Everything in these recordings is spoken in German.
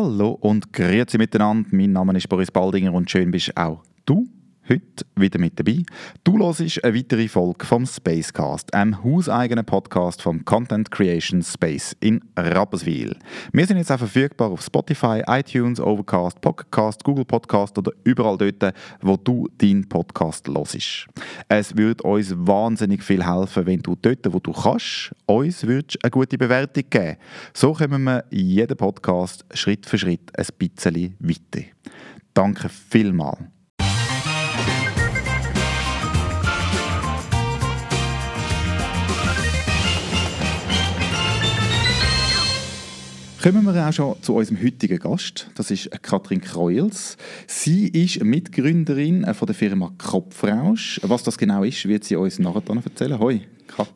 Hallo und grüezi miteinander. Mein Name ist Boris Baldinger und schön bist auch du heute wieder mit dabei. Du hörst eine weitere Folge vom Spacecast, einem hauseigenen Podcast vom Content Creation Space in Rapperswil. Wir sind jetzt auch verfügbar auf Spotify, iTunes, Overcast, Podcast, Google Podcast oder überall dort, wo du deinen Podcast hörst. Es würde uns wahnsinnig viel helfen, wenn du dort, wo du kannst, uns eine gute Bewertung geben. So kommen wir jeden Podcast Schritt für Schritt ein bisschen weiter. Danke vielmals. Kommen wir auch schon zu unserem heutigen Gast. Das ist Katrin Kreuels. Sie ist Mitgründerin von der Firma Kopfrausch. Was das genau ist, wird sie uns nachher erzählen. Hoi,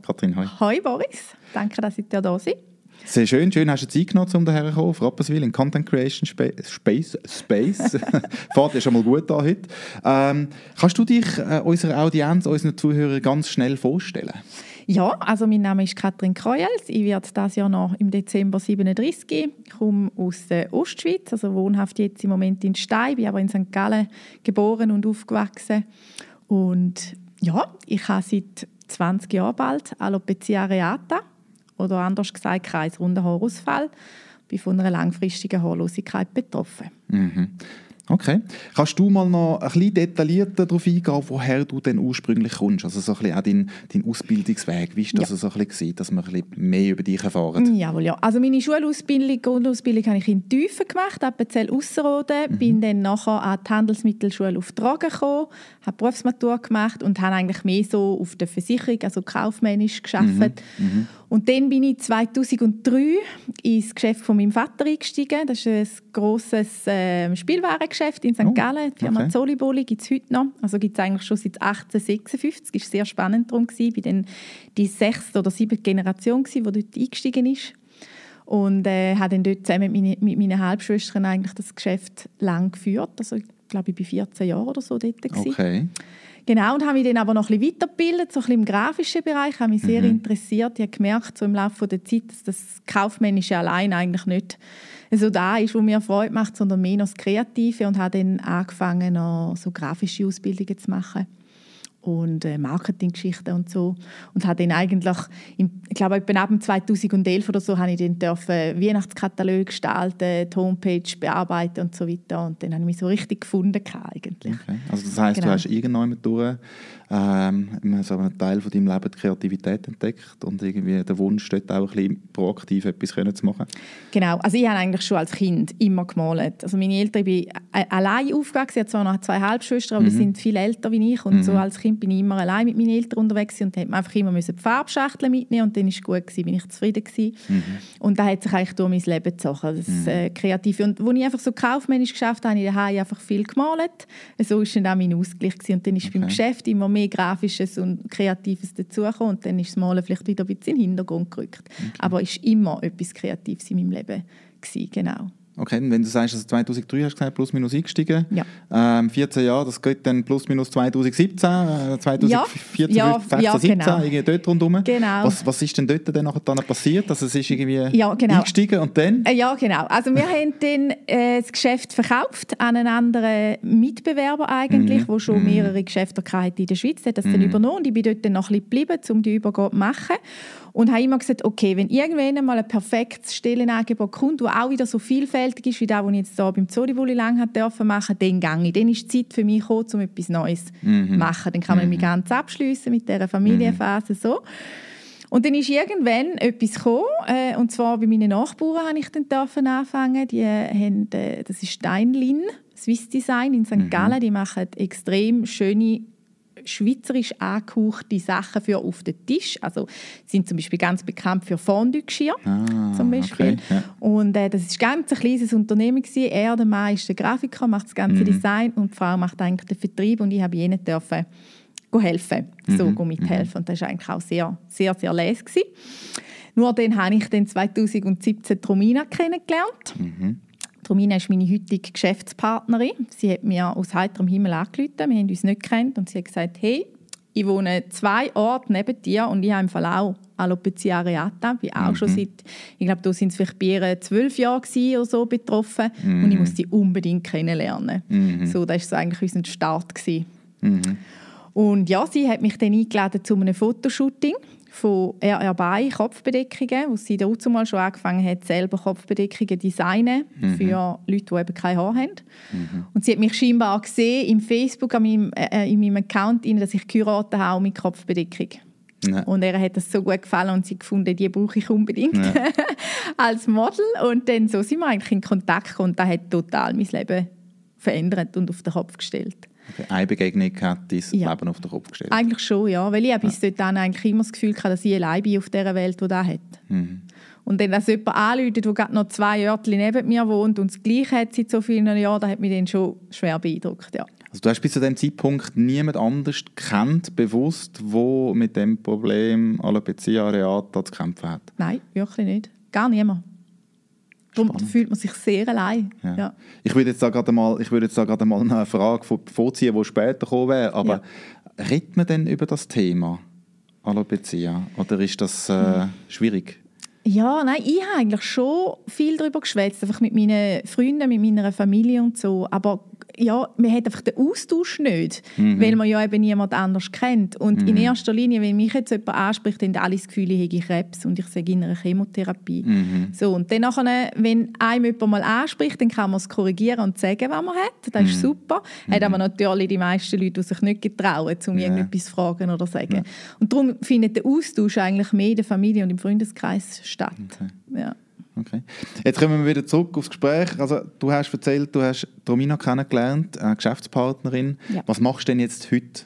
Katrin, hoi. Hoi Boris, danke, dass ich da seid. Sehr schön, schön hast du Zeit genommen, um daher zu kommen, Rapperswil in Content Creation Space. Space. Fahrt ja schon mal gut an heute. Ähm, kannst du dich äh, unserer Audienz, unseren Zuhörern ganz schnell vorstellen? Ja, also mein Name ist Katrin Kreuels. Ich werde dieses Jahr noch im Dezember 37. Ich komme aus der Ostschweiz, also wohnhaft jetzt im Moment in Stein, bin aber in St. Gallen geboren und aufgewachsen. Und ja, ich habe seit 20 Jahren bald Alopecia areata oder anders gesagt kreisrunder Haarausfall. Bin von einer langfristigen Haarlosigkeit betroffen. Mhm. Okay. Kannst du mal noch ein bisschen detaillierter darauf eingehen, woher du denn ursprünglich kommst? Also so ein bisschen auch dein, dein Ausbildungsweg. Wie ist das ja. so ein bisschen, dass wir ein bisschen mehr über dich erfahren? Jawohl, ja. Also meine Schulausbildung, Grundausbildung habe ich in Tüfen gemacht, Appenzell Ausserrhoden. Mhm. Bin dann nachher an die Handelsmittelschule auf Tragen gekommen, habe Berufsmatur gemacht und habe eigentlich mehr so auf der Versicherung, also kaufmännisch gearbeitet. Mhm. Mhm. Und dann bin ich 2003 ins Geschäft von meinem Vater eingestiegen. Das ist ein grosses äh, Spielwarengeschäft in St. Oh, Gallen. Die Firma okay. Zoliboli gibt es heute noch. Also gibt es eigentlich schon seit 1856. Das war sehr spannend darum. Ich war dann die sechste oder siebte Generation, die dort eingestiegen ist. Und äh, habe dann dort zusammen mit, meine, mit meinen Halbschwestern eigentlich das Geschäft lang geführt. Also ich glaube, ich war 14 Jahre oder so dort. Okay. Genau, und habe mich dann aber noch ein bisschen weitergebildet, so ein bisschen im grafischen Bereich, habe mich sehr mhm. interessiert. Ich habe gemerkt, so im Laufe der Zeit, dass das Kaufmännische allein eigentlich nicht so da ist, was mir Freude macht, sondern mehr noch das Kreative und habe dann angefangen, noch so grafische Ausbildungen zu machen und äh, Marketinggeschichten und so und habe dann eigentlich im, ich glaube etwa ab 2011 oder so habe ich dann dürfen Weihnachtskatalog gestalten, die Homepage bearbeiten und so weiter und dann habe ich mich so richtig gefunden eigentlich. Okay. Also das heißt, genau. du hast irgendwann durch ähm, so einen Teil von deinem Leben die Kreativität entdeckt und irgendwie der Wunsch dort auch ein bisschen proaktiv etwas zu machen? Genau, also ich habe eigentlich schon als Kind immer gemalt. Also meine Eltern, ich bin allein aufgewachsen, ich habe zwar noch zwei Halbschwestern, aber mhm. die sind viel älter wie ich und mhm. so als Kind bin ich immer allein mit meinen Eltern unterwegs und musste einfach immer die Farbschachteln mitnehmen und dann war es gut, gewesen, bin ich zufrieden gewesen. Mhm. Und da hat sich eigentlich durch mein Leben gezogen, das mhm. äh, Kreative. Und als ich einfach so kaufmännisch geschafft habe, habe ich daheim einfach viel gemalt. So war dann auch mein Ausgleich gewesen. und dann ist okay. beim Geschäft immer mehr Grafisches und Kreatives dazugekommen und dann ist das Malen vielleicht wieder ein bisschen in den Hintergrund gerückt. Okay. Aber es war immer etwas Kreatives in meinem Leben. Gewesen, genau. Okay, wenn du sagst, also 2003 hast du gesagt, plus minus eingestiegen. Ja. Ähm, 14 Jahre, das geht dann plus minus 2017, äh, 2014, ja. 15, ja, 16, ja, 17, genau. irgendwie dort rundherum. Genau. Was, was ist denn dort dann, dann passiert? Also es ist irgendwie ja, genau. eingestiegen und dann? Äh, ja, genau. Also wir haben dann äh, das Geschäft verkauft an einen anderen Mitbewerber eigentlich, mhm. schon mhm. mehrere Geschäfte in der Schweiz hat das mhm. dann übernommen und ich bin dort dann noch ein bisschen geblieben, um die Übergabe zu machen und habe immer gesagt, okay, wenn irgendwann mal ein perfektes Stellenangebot kommt, das auch wieder so vielfältig ist wie das, was ich jetzt hier beim Zolibuli lang dürfen machen, dann gehe ich. Dann ist die Zeit für mich gekommen, um etwas Neues zu mhm. machen. Dann kann man mhm. mich ganz abschließen mit dieser Familienphase so. Und dann ist irgendwann etwas gekommen, äh, und zwar bei meinen Nachbarn habe ich dann dürfen anfangen. Die haben, äh, das ist Steinlin, Swiss Design in St. Mhm. Gallen. Die machen extrem schöne schweizerisch angehauchte Sachen für auf den Tisch. Also sind zum Beispiel ganz bekannt für Fondue-Geschirr ah, zum Beispiel. Okay, ja. Und äh, das ist ganz ein kleines Unternehmen gewesen. Er, der Mann, ist der Grafiker, macht das ganze mhm. Design und die Frau macht eigentlich den Vertrieb und ich habe ihnen dürfen helfen, so mhm. mithelfen. Und das war eigentlich auch sehr, sehr, sehr. Gewesen. Nur dann habe ich dann 2017 Romina kennengelernt. Mhm. Romina ist meine heutige Geschäftspartnerin. Sie hat mir aus heiterem Himmel angerufen. Wir haben uns nicht gekannt und sie hat gesagt, hey, ich wohne zwei Orte neben dir und ich habe im Fall auch Alopecia areata. Bin auch mhm. schon seit, ich glaube, da sind es vielleicht bei zwölf Jahre oder so betroffen mhm. und ich musste sie unbedingt kennenlernen. Mhm. So, das war so eigentlich unser Start. Mhm. Und ja, sie hat mich dann eingeladen zu einem Fotoshooting von RR Bay Kopfbedeckungen, wo sie dazu mal schon angefangen hat, selber Kopfbedeckungen zu designen mhm. für Leute, die eben kein Haar haben. Mhm. Und sie hat mich scheinbar gesehen im Facebook, an meinem, äh, in meinem Account, dass ich geheiratet habe mit Kopfbedeckung. Ja. Und er hat das so gut gefallen und sie gefunden, die brauche ich unbedingt ja. als Model. Und dann so sind wir eigentlich in Kontakt gekommen und das hat total mein Leben verändert und auf den Kopf gestellt. Okay. Eine Begegnung hat dein ja. Leben auf den Kopf gestellt? Eigentlich schon, ja. Weil ich bis ja. dort eigentlich immer das Gefühl hatte, dass ich allein bin auf dieser Welt, die das hat. Mhm. Und dann, dass jemand anruft, der gerade noch zwei Örtchen neben mir wohnt und das Gleiche hat seit so vielen Jahren, das hat mich dann schon schwer beeindruckt, ja. Also du hast bis zu dem Zeitpunkt niemand anders kennt, bewusst, wo mit dem Problem Alopecia areata zu kämpfen hat? Nein, wirklich nicht. Gar niemand. Darum fühlt man sich sehr allein. Ja. Ja. Ich würde jetzt da gerade mal, ich würde jetzt da gerade mal eine Frage vorziehen, die später kommen wäre. Aber ja. redet man denn über das Thema Alopecia? Oder ist das äh, schwierig? Ja, nein, ich habe eigentlich schon viel darüber geschwätzt, einfach mit meinen Freunden, mit meiner Familie und so. Aber ja, man hat einfach den Austausch nicht, mhm. weil man ja eben niemand anders kennt. Und mhm. in erster Linie, wenn mich jetzt jemand anspricht, haben alle das Gefühl, ich habe Krebs und ich sage in einer Chemotherapie. Mhm. So, und dann nachher, wenn einem jemand mal anspricht, dann kann man es korrigieren und sagen, was man hat. Das ist mhm. super. Mhm. Hat aber natürlich die meisten Leute, die sich nicht getrauen, um ja. irgendetwas zu fragen oder zu sagen. Ja. Und darum findet der Austausch eigentlich mehr in der Familie und im Freundeskreis statt. Okay. Ja. Okay. Jetzt kommen wir wieder zurück aufs Gespräch. Also, du hast erzählt, du hast Romina kennengelernt, eine Geschäftspartnerin. Ja. Was machst du denn jetzt heute?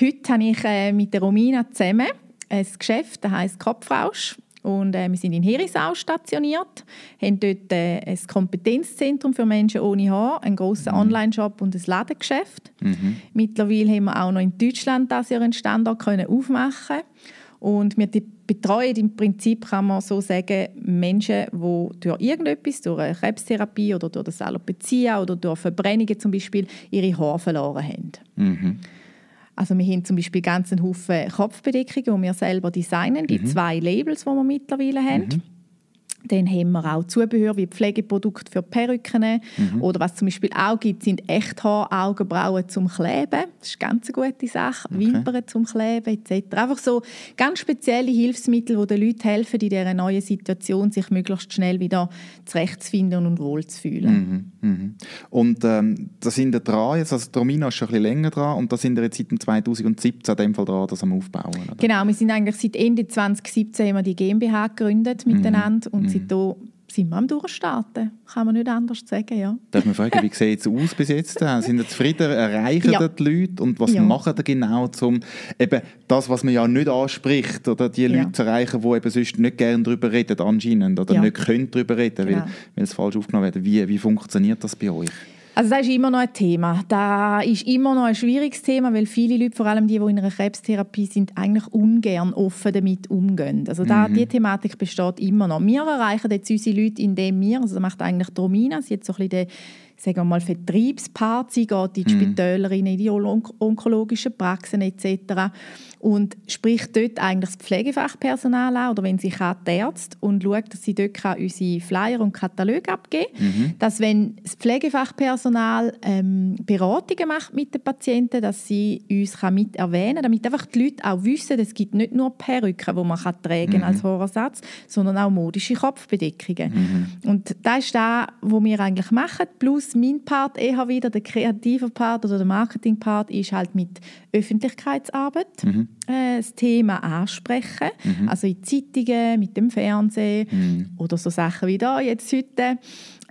Heute habe ich äh, mit der Romina zusammen ein Geschäft, das heisst Kopfrausch. Und äh, wir sind in Herisau stationiert, haben dort äh, ein Kompetenzzentrum für Menschen ohne Haar, einen grossen mhm. Online-Shop und ein Ladengeschäft. Mhm. Mittlerweile haben wir auch noch in Deutschland das Jahr einen Standort können aufmachen und wir betreuen im Prinzip, kann man so sagen, Menschen, die durch irgendetwas, durch eine Krebstherapie oder durch das Alopecia oder durch Verbrennungen zum Beispiel, ihre Haare verloren haben. Mhm. Also wir haben zum Beispiel ganz einen Haufen Kopfbedeckungen, die wir selber designen, die mhm. zwei Labels, die wir mittlerweile haben. Mhm. Dann haben wir auch Zubehör wie Pflegeprodukte für Perücken. Mhm. Oder was zum Beispiel auch gibt, sind Echthaar, Augenbrauen zum Kleben. Das ist eine ganz gute Sache. Okay. Wimpern zum Kleben etc. Einfach so ganz spezielle Hilfsmittel, die den Leuten helfen, in dieser neuen Situation sich möglichst schnell wieder zurechtzufinden und wohlzufühlen. Mhm. Mhm. Und ähm, da sind wir dran, jetzt, also Romina ist schon ein bisschen länger dran und da sind wir jetzt seit 2017 in dem Fall dran, das am Aufbauen. Oder? Genau, wir sind eigentlich seit Ende 2017 haben wir die GmbH gegründet miteinander und mhm seitdem sind wir am Durchstarten. Kann man nicht anders sagen, ja. Darf man fragen, wie sieht es aus bis jetzt? Sind Sie zufrieden? Erreichen ja. die Leute? Und was ja. machen Sie genau, um eben das, was man ja nicht anspricht, oder die Leute ja. zu erreichen, die eben sonst nicht gerne darüber reden anscheinend, oder nicht können darüber reden, genau. weil, weil es falsch aufgenommen wird. Wie, wie funktioniert das bei euch? Also das ist immer noch ein Thema. Das ist immer noch ein schwieriges Thema, weil viele Leute, vor allem die, die in einer Krebstherapie sind, eigentlich ungern offen damit umgehen. Also da, mhm. die Thematik besteht immer noch. Wir erreichen jetzt unsere Leute, indem wir, also das macht eigentlich Romina, sie hat so ein bisschen den sagen wir mal, Vertriebspart, sie geht in die mhm. Spitäler, in die onkologischen Praxen etc. und spricht dort eigentlich das Pflegefachpersonal an oder wenn sie kann, die Ärzte und schaut, dass sie dort unsere Flyer und Kataloge abgeben mhm. dass wenn das Pflegefachpersonal ähm, Beratungen macht mit den Patienten, dass sie uns kann mit erwähnen damit einfach die Leute auch wissen, es gibt nicht nur Perücken, die man kann tragen mhm. als Haarersatz, sondern auch modische Kopfbedeckungen. Mhm. Und das ist das, was wir eigentlich machen, plus mein Part eher wieder, der kreative Part oder der Marketing-Part, ist halt mit Öffentlichkeitsarbeit mhm. äh, das Thema ansprechen. Mhm. Also in Zeitungen, mit dem Fernsehen mhm. oder so Sachen wie da jetzt heute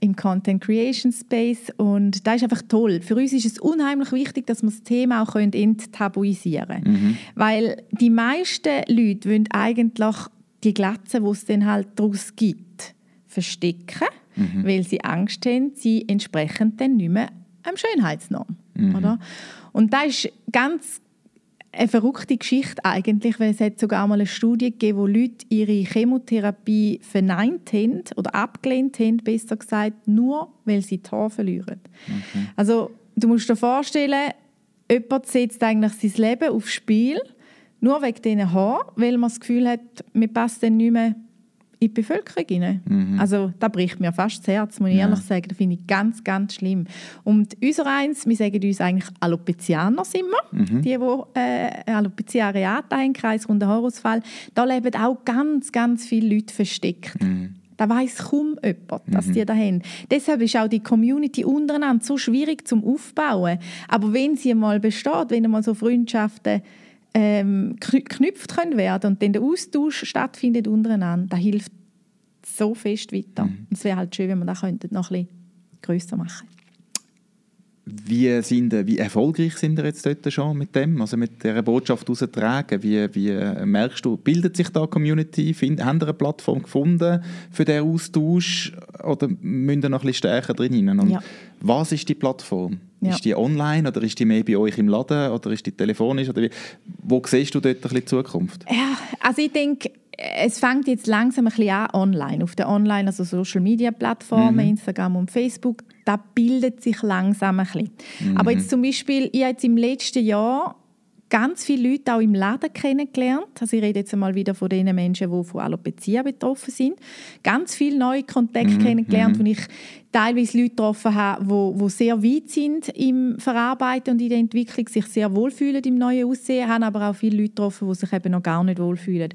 im Content Creation Space und das ist einfach toll. Für uns ist es unheimlich wichtig, dass wir das Thema auch enttabuisieren können. Mhm. Weil die meisten Leute wollen eigentlich die Glatze, die es dann halt daraus gibt, verstecken mhm. weil sie Angst haben, sie entsprechen dann nicht mehr einem Schönheitsnorm. Mhm. Oder? Und das ist ganz eine verrückte Geschichte eigentlich, weil es hat sogar mal eine Studie gegeben, wo Leute ihre Chemotherapie verneint haben oder abgelehnt haben, besser gesagt, nur weil sie die Haare verlieren. Okay. Also du musst dir vorstellen, jemand setzt eigentlich sein Leben aufs Spiel, nur wegen diesen Haaren, weil man das Gefühl hat, man passt dann nicht mehr in die Bevölkerung hinein. Mhm. Also da bricht mir fast das Herz, muss ich ja. ehrlich sagen. Das finde ich ganz, ganz schlimm. Und unser eins, wir sagen uns eigentlich Alopezianer sind wir, mhm. die, die äh, Alopecia areata haben, kreisrunder Haarausfall. Da leben auch ganz, ganz viele Leute versteckt. Mhm. Da weiß kaum jemand, dass mhm. die da haben. Deshalb ist auch die Community untereinander so schwierig zum Aufbauen. Aber wenn sie mal besteht, wenn mal so Freundschaften ähm, geknüpft können werden und dann der Austausch stattfindet untereinander, das hilft so fest weiter. Mhm. Es wäre halt schön, wenn wir das noch ein bisschen grösser machen wie, sind, wie erfolgreich sind ihr jetzt dort schon mit dem, also mit dieser Botschaft austragen? Wie, wie merkst du, bildet sich da eine Community? Find, haben ihr eine Plattform gefunden für den Austausch oder müsst ihr noch ein bisschen stärker drin Und ja. Was ist die Plattform? Ja. Ist die online oder ist die mehr bei euch im Laden oder ist die telefonisch? Oder wie, wo siehst du dort ein bisschen Zukunft? Ja, also ich denke, es fängt jetzt langsam ein bisschen an online, auf den Online, also Social Media Plattformen, mhm. Instagram und Facebook, da bildet sich langsam ein bisschen. Mhm. Aber jetzt zum Beispiel, ich habe jetzt im letzten Jahr ganz viele Leute auch im Laden kennengelernt. Also ich rede jetzt einmal wieder von den Menschen, die von Alopecia betroffen sind. Ganz viele neue Kontakte mhm. kennengelernt, mhm. wo ich teilweise Leute getroffen habe, die, die sehr weit sind im Verarbeiten und in der Entwicklung, sich sehr wohlfühlen im neuen Aussehen, haben aber auch viele Leute getroffen, die sich eben noch gar nicht wohlfühlen.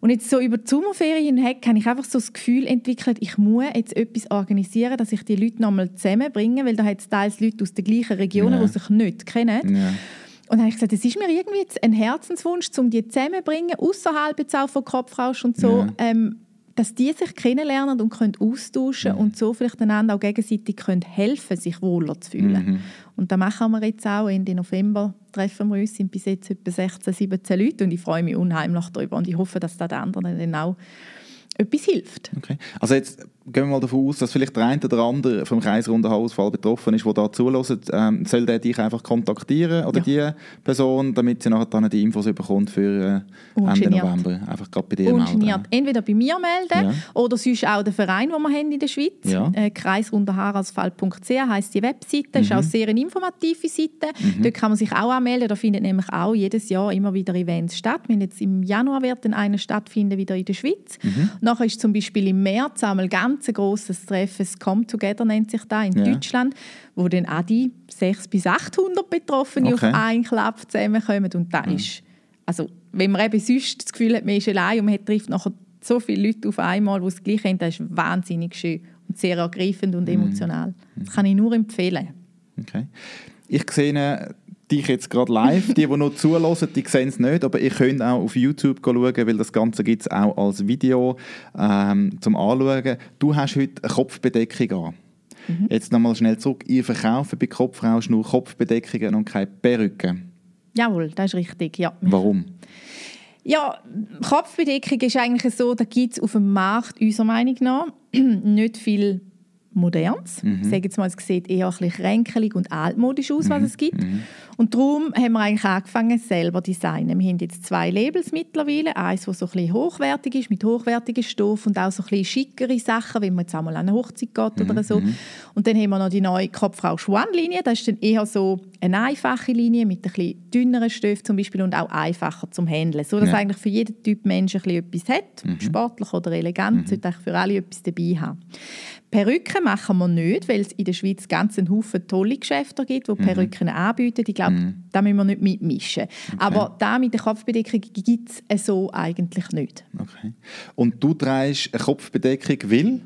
Und jetzt so über die Sommerferien hinweg habe ich einfach so das Gefühl entwickelt, ich muss jetzt etwas organisieren, dass ich die Leute nochmal zusammenbringe, weil da hat es teils Leute aus den gleichen Regionen, ja. die sich nicht kennen. Ja. Und dann habe ich gesagt, es ist mir irgendwie jetzt ein Herzenswunsch, um die zusammenzubringen, außerhalb jetzt auch von Kopfrausch und so, ja. ähm, dass die sich kennenlernen und können austauschen mhm. und so vielleicht einander auch gegenseitig können helfen, sich wohler zu fühlen. Mhm. Und da machen wir jetzt auch. Ende November treffen wir uns, sind bis jetzt etwa 16, 17 Leute und ich freue mich unheimlich darüber und ich hoffe, dass das den anderen dann auch etwas hilft. Okay. Also jetzt gehen wir mal davon aus, dass vielleicht der eine oder andere vom kreisrunden Haarausfall betroffen ist, der da zulässt. Ähm, soll der dich einfach kontaktieren oder ja. die Person, damit sie nachher dann die Infos bekommt für äh, Ende November? Einfach gerade bei dir Ungeniert. melden. Entweder bei mir melden ja. oder sonst auch der Verein, den wir haben in der Schweiz. Ja. Äh, kreisrunderhaarausfall.ch heisst die Webseite. Mhm. ist auch sehr eine informative Seite. Mhm. Dort kann man sich auch anmelden. Da findet nämlich auch jedes Jahr immer wieder Events statt. Wir jetzt im Januar wird dann eine stattfinden wieder in der Schweiz. Mhm. Nachher ist zum Beispiel im März einmal ganz großes Treffen, das Come Together nennt sich da in ja. Deutschland, wo dann auch die 600 bis 800 Betroffene okay. auf einen Klapp zusammenkommen und da mhm. ist, also wenn man eben sonst das Gefühl hat, man ist allein und man trifft nachher so viele Leute auf einmal, die es gleich haben, das ist wahnsinnig schön und sehr ergreifend und mhm. emotional. Das kann ich nur empfehlen. Okay. Ich sehe dich jetzt gerade live. Die, die noch zulassen, die sehen es nicht, aber ihr könnt auch auf YouTube schauen, weil das Ganze gibt es auch als Video ähm, zum Anschauen. Du hast heute eine Kopfbedeckung an. Mhm. Jetzt nochmal schnell zurück. Ihr verkauft bei Kopfrausch nur Kopfbedeckungen und keine Perücken. Jawohl, das ist richtig, ja. Warum? Ja, Kopfbedeckung ist eigentlich so, da gibt es auf dem Markt, unserer Meinung nach, nicht viel Modernes. Mhm. Ich sage jetzt mal, es sieht eher ein bisschen kränkelig und altmodisch aus, was mhm. es gibt. Mhm. Und darum haben wir eigentlich angefangen, selber zu designen. Wir haben jetzt zwei Labels mittlerweile. Eins, das so ein bisschen hochwertig ist, mit hochwertigem Stoff und auch so ein bisschen schickere Sachen, wenn man jetzt einmal an eine Hochzeit geht oder mhm. so. Mhm. Und dann haben wir noch die neue Kopfrau Schwan-Linie. Das ist dann eher so eine einfache Linie mit ein bisschen dünneren Stoff zum Beispiel und auch einfacher zum Handeln. So, dass ja. eigentlich für jeden Typ Mensch ein bisschen etwas hat, mhm. sportlich oder elegant, mhm. sollte eigentlich für alle etwas dabei haben. Perücken machen wir nicht, weil es in der Schweiz ganz einen Haufen tolle Geschäfte gibt, die mhm. Perücken anbieten. Ich glaube, mhm. da müssen wir nicht mitmischen. Okay. Aber da mit der Kopfbedeckung gibt es so eigentlich nicht. Okay. Und du trägst eine Kopfbedeckung, weil?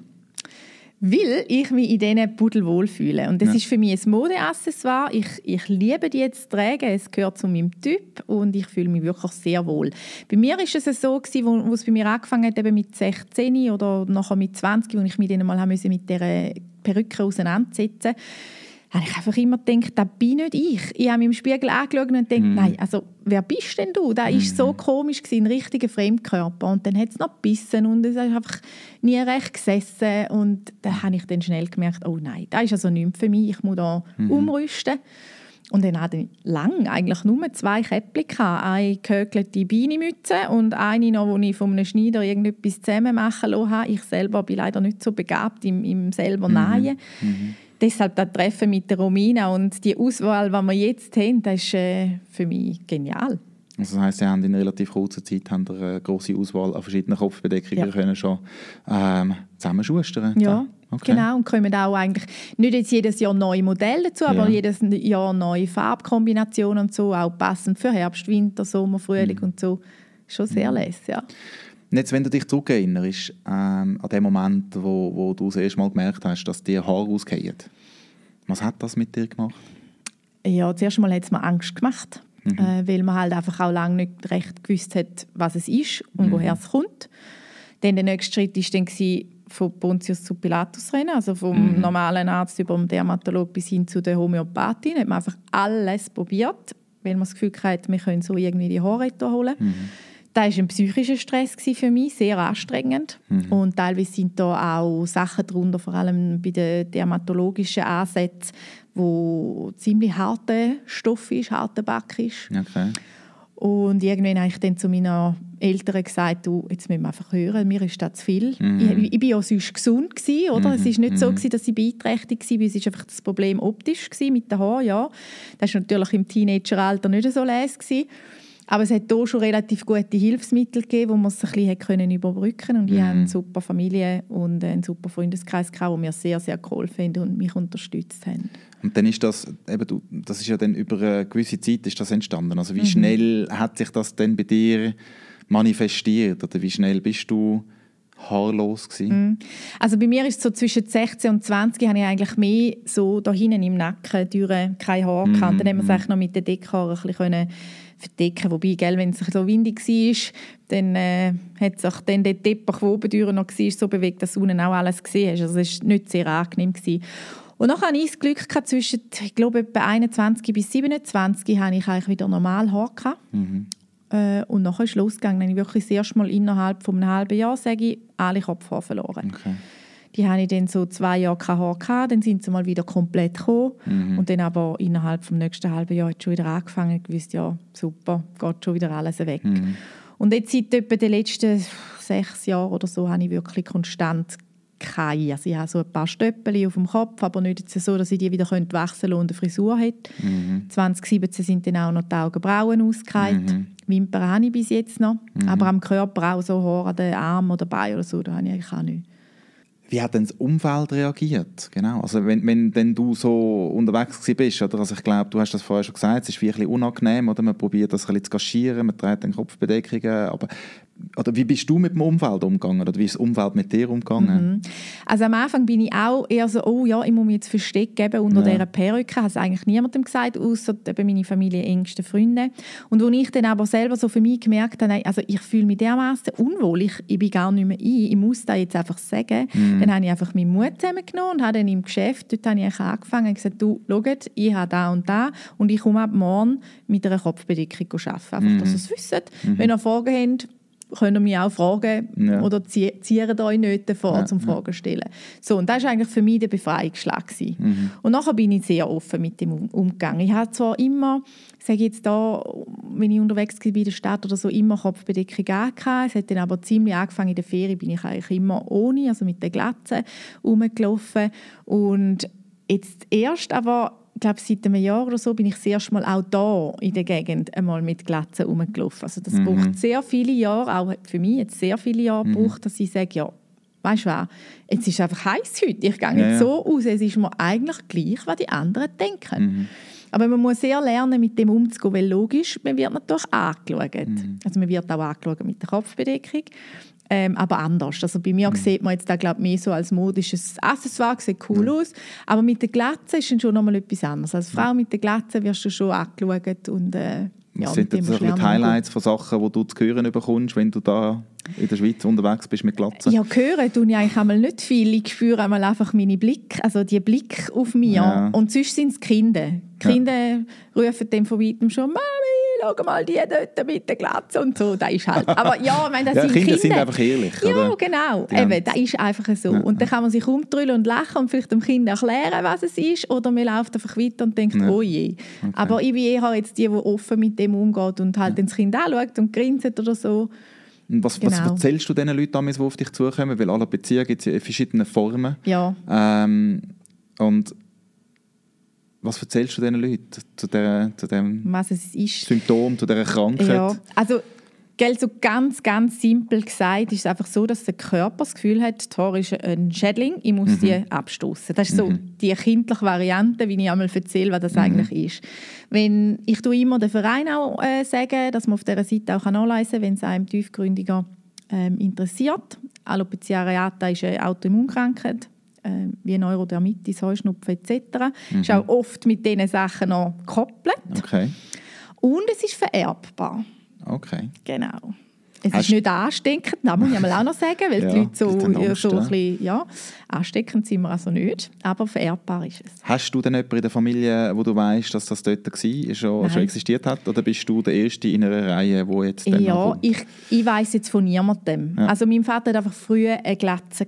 Weil ich mich in diesen Pudel wohlfühle. Und das ja. ist für mich ein Modeaccessoire. Ich, ich liebe die jetzt zu tragen. Es gehört zu meinem Typ und ich fühle mich wirklich sehr wohl. Bei mir war es so, gewesen, wo, wo es bei mir angefangen hat, eben mit 16 oder nachher mit 20, wo ich mich dann mal mit dieser Perücke auseinandersetzen musste habe ich einfach immer gedacht, das bin nicht ich. Ich habe mich im Spiegel angeschaut und gedacht, mm. nein, also wer bist denn du? Das war mm. so komisch, gewesen, ein richtiger Fremdkörper. Und dann hat es noch gebissen und es hat einfach nie recht gesessen. Und da habe ich dann schnell gemerkt, oh nein, das ist also nichts für mich, ich muss da mm. umrüsten. Und dann hatte ich lange eigentlich nur zwei Käppchen. Eine gehökelte Beinemütze und eine noch, wo ich von einem Schneider irgendetwas zusammen machen lassen Ich selber bin leider nicht so begabt im, im selber mhm. Nähen. Mhm deshalb das Treffen mit der Romina und die Auswahl, die wir jetzt haben, das ist äh, für mich genial. Also das heisst, Sie haben in relativ kurzer Zeit haben eine grosse Auswahl an verschiedenen Kopfbedeckungen ja. können schon ähm, zusammenschustern. Ja, okay. genau. Und kommen auch eigentlich nicht jetzt jedes Jahr neue Modelle dazu, aber ja. jedes Jahr neue Farbkombinationen und so, auch passend für Herbst, Winter, Sommer, Frühling mhm. und so. Schon sehr mhm. lässig, ja. Jetzt, wenn du dich zurückerinnerst ähm, an den Moment, wo, wo du das erste Mal gemerkt hast, dass dir Haare ausgehen, was hat das mit dir gemacht? Ja, zuerst mal hat es mir Angst gemacht mhm. äh, weil man halt einfach auch lange nicht recht gewusst hat, was es ist und mhm. woher es kommt. Dann der nächste Schritt war dann von Pontius zu Pilatus rennen, also vom mhm. normalen Arzt über den Dermatolog bis hin zu der Homöopathin. Hat man einfach alles probiert, weil man das Gefühl hatte, wir können so irgendwie die Haare holen. Mhm. Das war ein psychischer Stress für mich, sehr anstrengend. Mhm. Und teilweise sind da auch Sachen darunter, vor allem bei den dermatologischen Ansätzen, wo ziemlich harter Stoff ist, harter Back ist. Okay. Und irgendwann habe ich dann zu meinen Eltern gesagt, du, jetzt müssen wir einfach hören, mir ist das zu viel. Mhm. Ich, ich war ja sonst gesund, gewesen, oder? Mhm. Es war nicht so, mhm. gewesen, dass ich beeinträchtigt war, es war einfach das Problem optisch gewesen, mit den Haaren, ja. Das war natürlich im Teenageralter nicht so leise. Aber es hat hier schon relativ gute Hilfsmittel gegeben, wo man es ein bisschen können überbrücken Und ich mhm. habe eine super Familie und einen super Freundeskreis gehabt, die mir sehr, sehr geholfen haben und mich unterstützt haben. Und dann ist das, eben du, das ist ja dann über eine gewisse Zeit ist das entstanden. Also wie mhm. schnell hat sich das denn bei dir manifestiert? Oder wie schnell bist du haarlos gewesen? Mhm. Also bei mir ist es so zwischen 16 und 20 habe ich eigentlich mehr so da hinten im Nacken durch keine Haare mhm. gehabt. Dann haben wir es mhm. eigentlich noch mit den Deckhaaren ein bisschen verdecken. Wobei, gell, wenn es so windig war, dann äh, hat sich dann der Teppich, der oben noch war, so bewegt, dass du unten auch alles gesehen hast. Also es war nicht sehr angenehm. Gewesen. Und dann hatte ich das Glück, gehabt, zwischen ich glaube, etwa 21 bis 27 hatte ich eigentlich wieder normal Haar. Mhm. Äh, und nachher ist losgegangen. Dann habe ich wirklich das erste Mal innerhalb von einem halben Jahr, sage ich, alle Kopfhaare verloren. Okay. Die hatte ich dann so zwei Jahre kein Haar gehabt, dann sind sie mal wieder komplett gekommen. Mhm. Und dann aber innerhalb des nächsten halben Jahres hat schon wieder angefangen und gewusst, ja, super, geht schon wieder alles weg. Mhm. Und jetzt seit etwa den letzten sechs Jahren oder so habe ich wirklich konstant keine. Also ich habe so ein paar Stöppel auf dem Kopf, aber nicht so, dass ich die wieder wechseln und eine Frisur hätte. Mhm. 2017 sind dann auch noch die Augenbrauen ausgereiht. Mhm. Wimpern habe ich bis jetzt noch. Mhm. Aber am Körper auch so Haare an den Armen oder Beinen oder so, da habe ich eigentlich auch nicht. Wie hat denn das Umfeld reagiert? Genau. Also wenn, wenn, wenn du so unterwegs bist, oder? Also ich glaube, du hast das vorher schon gesagt, es ist wirklich unangenehm, oder? Man probiert das ein bisschen zu kaschieren, man trägt den Kopfbedeckungen, aber oder wie bist du mit dem Umfeld umgegangen oder wie ist das Umfeld mit dir umgegangen? Mhm. Also am Anfang bin ich auch eher so, oh ja, ich muss mich jetzt Versteck geben unter ja. dieser Perücke. Habe es eigentlich niemandem gesagt, außer meine Familie, engsten Freunde. Und als ich dann aber selber so für mich gemerkt habe, also ich fühle mich dermaßen unwohl, ich, ich bin gar nicht mehr ein, ich muss das jetzt einfach sagen, mhm. dann habe ich einfach meinen Mut zusammengenommen und habe dann im Geschäft, dort habe ich angefangen und gesagt, du, schaut, ich habe da und da und ich komme ab morgen mit einer Kopfbedeckung arbeiten. Einfach, mhm. dass ihr es wisst. Mhm. Wenn ihr Fragen habt, könnt ihr mich auch fragen ja. oder zieren euch nicht davor ja, zum Fragen stellen. So, und das war eigentlich für mich der Befreiungsschlag. Mhm. Und nachher bin ich sehr offen mit dem umgegangen. Ich habe zwar immer, sage jetzt da, wenn ich unterwegs war in der Stadt oder so, immer Kopfbedeckung angehabt. Es hat dann aber ziemlich angefangen in der Ferie, bin ich eigentlich immer ohne, also mit der Glatze rumgelaufen. Und jetzt erst aber ich glaube, seit einem Jahr oder so bin ich das erste Mal auch da in der Gegend einmal mit Glatzen rumgelaufen. Also das mhm. braucht sehr viele Jahre, auch für mich jetzt sehr viele Jahre mhm. braucht, dass ich sage, ja, weißt du was, jetzt ist es einfach heiß heute, ich gehe ja, jetzt so aus, es ist mir eigentlich gleich, was die anderen denken. Mhm. Aber man muss sehr lernen, mit dem umzugehen, weil logisch, man wird natürlich angeschaut. Mhm. Also man wird auch angeschaut mit der Kopfbedeckung ähm, aber anders. Also bei mir mhm. sieht man jetzt da glaube mehr so als modisches Accessoire, sieht cool mhm. aus, aber mit der Glatze ist dann schon nochmal etwas anderes. Als Frau mit der Glatze wirst du schon angeschaut und äh, ja, Was sind jetzt so die Highlights von Sachen, die du zu hören bekommst, wenn du da in der Schweiz unterwegs bist mit Glatze? Ja, hören tue ich eigentlich einmal nicht viel. Ich spüre einmal einfach meine Blick, also die Blick auf mich. Ja. Und sonst sind es Kinder. Die Kinder ja. rufen dann von weitem schon «Mami, schau mal die dort mit der Glatze» und so. Das ist halt. Aber ja, ich meine, das ja, sind Kinder. Kinder sind einfach ehrlich, Ja, oder? genau. Die Eben, das ist einfach so. Ja. Und dann kann man sich umdrüllen und lachen und vielleicht dem Kind erklären, was es ist. Oder man läuft einfach weiter und denkt «Oh je». Okay. Aber ich bin eher jetzt die, die offen mit dem umgeht und halt ja. das Kind anschaut und grinset oder so. Was, genau. was erzählst du den Leuten, die auf dich zukommen? Weil alle Beziehungen gibt es in verschiedenen Formen. Ja. Ähm, und was erzählst du diesen Leuten zu, der, zu dem was es ist. Symptom, zu dieser Krankheit? Ja, also Gell, so ganz, ganz simpel gesagt ist es einfach so, dass der Körper das Gefühl hat, Tor ist ein Schädling, ich muss mhm. die abstoßen. Das ist so mhm. die kindliche Variante, wie ich einmal erzähle, was das mhm. eigentlich ist. Wenn, ich tue immer den Verein auch äh, sagen, dass man auf dieser Seite auch nachlesen kann, wenn es einem tiefgründiger ähm, interessiert. Alopecia areata ist eine Autoimmunkrankheit, äh, wie Neurodermitis, Heuschnupfen etc. Mhm. Ist auch oft mit diesen Sachen noch gekoppelt. Okay. Und es ist vererbbar. Okay. Genau. Es Hast ist nicht ansteckend, das muss ich auch noch sagen, weil ja, die Leute so, ja, so ein bisschen, ja, ansteckend sind wir also nicht, aber vererbbar ist es. Hast du denn jemanden in der Familie, wo du weißt, dass das dort war, schon, schon existiert hat, oder bist du der Erste in einer Reihe, wo jetzt Ja, ich, ich weiß jetzt von niemandem. Ja. Also mein Vater hat einfach früher eine Glatze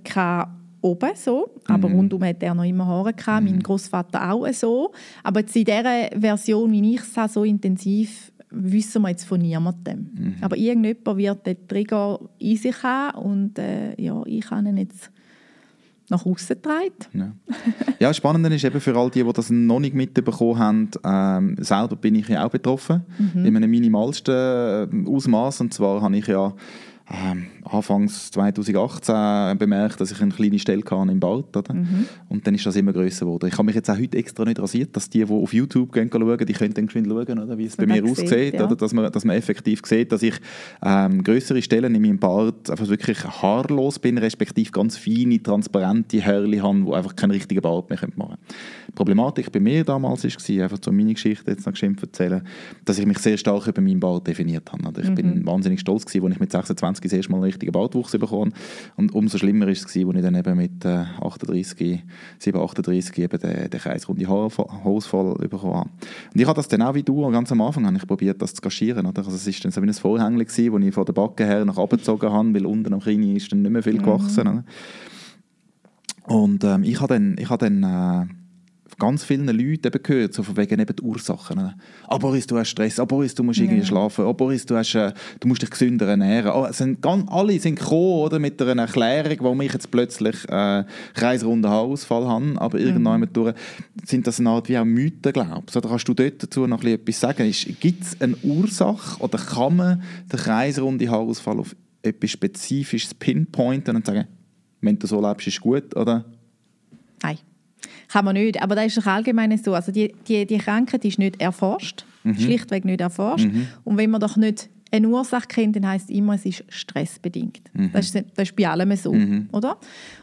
oben so, aber mhm. rundum hat er noch immer Haare gehabt, mhm. mein Großvater auch so. Aber jetzt in dieser Version, wie ich es habe, so intensiv wissen wir jetzt von niemandem. Mhm. Aber irgendjemand wird den Trigger in sich haben und äh, ja, ich habe ihn jetzt nach außen getragen. Ja. ja, spannend ist eben für all die, die das noch nicht mitbekommen haben, ähm, selber bin ich ja auch betroffen, mhm. in einem minimalsten äh, Ausmaß und zwar habe ich ja ähm, Anfangs 2018 bemerkt, dass ich eine kleine Stelle hatte im Bart. Oder? Mhm. Und dann ist das immer grösser geworden. Ich habe mich jetzt auch heute extra nicht rasiert, dass die, die auf YouTube gehen, schauen, die können dann schauen, oder, wie es bei mir aussieht. Sieht, ja. oder? Dass, man, dass man effektiv sieht, dass ich ähm, größere Stellen in meinem Bart einfach wirklich haarlos bin, respektive ganz feine, transparente Hörli habe, die einfach keinen richtigen Bart mehr machen können. Die Problematik bei mir damals war, einfach so meine Geschichte jetzt noch geschimpft erzählen, dass ich mich sehr stark über meinen Bart definiert habe. Oder? Ich mhm. bin wahnsinnig stolz gewesen, als ich mit 26 das erste Mal einen richtigen Bartwuchs bekommen Und umso schlimmer war es, als ich dann eben mit äh, 38, 7, 38 eben den, den kreisrunden Haarausfall bekommen habe. Und ich habe das dann auch wie du ganz am Anfang habe ich probiert, das zu kaschieren. Oder? Also es war dann so wie ein Vorhängchen, das ich von der Backe her nach oben gezogen habe, weil unten am Kinn ist dann nicht mehr viel mhm. gewachsen. Mhm. Und ähm, ich habe dann, ich habe dann äh, ganz vielen Leuten eben gehört, so von wegen eben die Ursachen. Ah, Boris, du hast Stress. Ah, Boris, du musst irgendwie ja. schlafen. Ah, Boris, du, hast, äh, du musst dich gesünder ernähren. Ah, sind ganz, alle sind gekommen, oder, mit einer Erklärung, warum ich jetzt plötzlich äh, kreisrunden Haarausfall habe. Aber mhm. irgendwann durch sind das eine Art wie auch Mythen, glaubst Oder kannst du dort dazu noch etwas sagen? Gibt es eine Ursache oder kann man den kreisrunden Haarausfall auf etwas Spezifisches pinpointen und sagen, wenn du so lebst, ist gut, oder? Nein. Kann man nicht. Aber das ist doch allgemein so. Also die, die, die Krankheit ist nicht erforscht. Mhm. Schlichtweg nicht erforscht. Mhm. Und wenn man doch nicht eine Ursache kennt, dann heisst es immer, es ist stressbedingt. Mhm. Das, ist, das ist bei allem so, mhm. oder?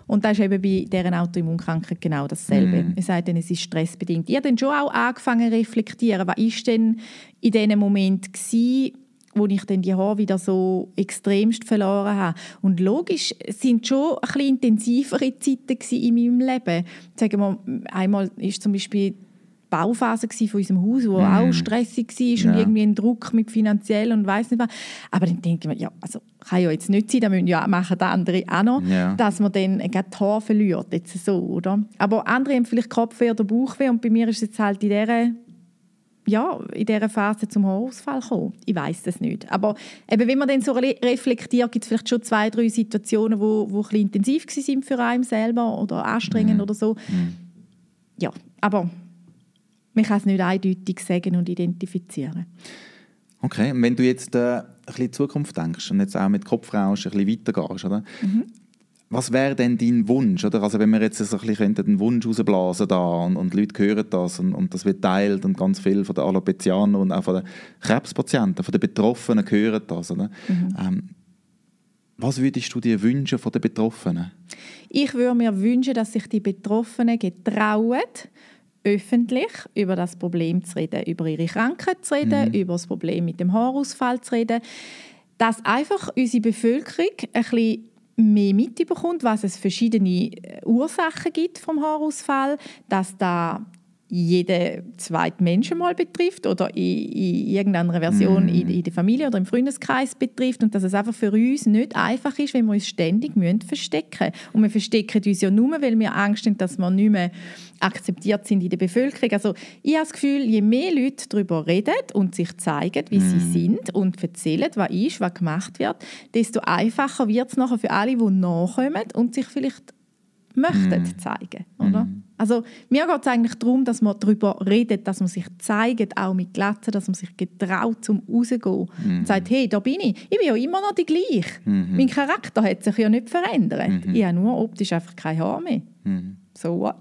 Und das ist eben bei deren Autoimmunkrankheit genau dasselbe. Mhm. Es sagt dann, es ist stressbedingt. Ich habe dann schon auch angefangen zu reflektieren, was ist denn in diesem Moment gewesen, wo ich dann die Haare wieder so extremst verloren habe. Und logisch sind schon ein bisschen intensivere Zeiten in meinem Leben. Sagen wir, einmal ist zum Beispiel die Bauphase von unserem Haus, wo mm. auch stressig war ja. und irgendwie ein Druck mit finanziell und weiß nicht was. Aber dann denke ich mir, ja, also kann ja jetzt nicht sein, da müssen ja machen die anderen auch noch, ja. dass man dann gerade die Haare verliert, jetzt so, oder? Aber andere haben vielleicht Kopfweh oder Bauchweh und bei mir ist es jetzt halt in dieser ja, in dieser Phase zum Haarausfall kommen? Ich weiß es nicht. Aber eben, wenn man dann so reflektiert, gibt es vielleicht schon zwei, drei Situationen, die wo, wo ein intensiv waren für einen selber oder anstrengend mhm. oder so. Mhm. Ja, aber man kann es nicht eindeutig sagen und identifizieren. Okay, und wenn du jetzt äh, ein bisschen in die Zukunft denkst und jetzt auch mit Kopfrausch ein bisschen weitergehst, oder? Mhm was wäre denn dein Wunsch? Oder? Also wenn wir jetzt so ein bisschen den Wunsch rausblasen da und, und Leute hören das und, und das wird teilt und ganz viel von den Alopezianern und auch von den Krebspatienten, von den Betroffenen hören das. Oder? Mhm. Ähm, was würdest du dir wünschen von den Betroffenen? Ich würde mir wünschen, dass sich die Betroffenen getrauen, öffentlich über das Problem zu reden, über ihre Krankheit zu reden, mhm. über das Problem mit dem Haarausfall zu reden, dass einfach unsere Bevölkerung ein bisschen mehr mitbekommt, was es verschiedene äh, Ursachen gibt vom Haarausfall, dass da jede zweite Mensch mal betrifft oder in, in irgendeiner Version mm. in, in, der Familie oder im Freundeskreis betrifft und dass es einfach für uns nicht einfach ist, wenn wir uns ständig müssen verstecken Und wir verstecken uns ja nur, weil wir Angst haben, dass wir nicht mehr akzeptiert sind in der Bevölkerung. Also ich habe das Gefühl, je mehr Leute darüber reden und sich zeigen, wie mm. sie mhm. sind und erzählen, was ist, was gemacht wird, desto einfacher wird es nachher für alle, die nachkommen und sich vielleicht möchten mm. zeigen, oder? Mhm. Also mir geht es eigentlich darum, dass man darüber redet, dass man sich zeigt, auch mit Glatzen, dass man sich getraut, zum rauszugehen. Mhm. Und sagt, hey, da bin ich. Ich bin ja immer noch die gleiche. Mhm. Mein Charakter hat sich ja nicht verändert. Mhm. Ich habe nur optisch einfach kein Haar mehr. Mhm. So what?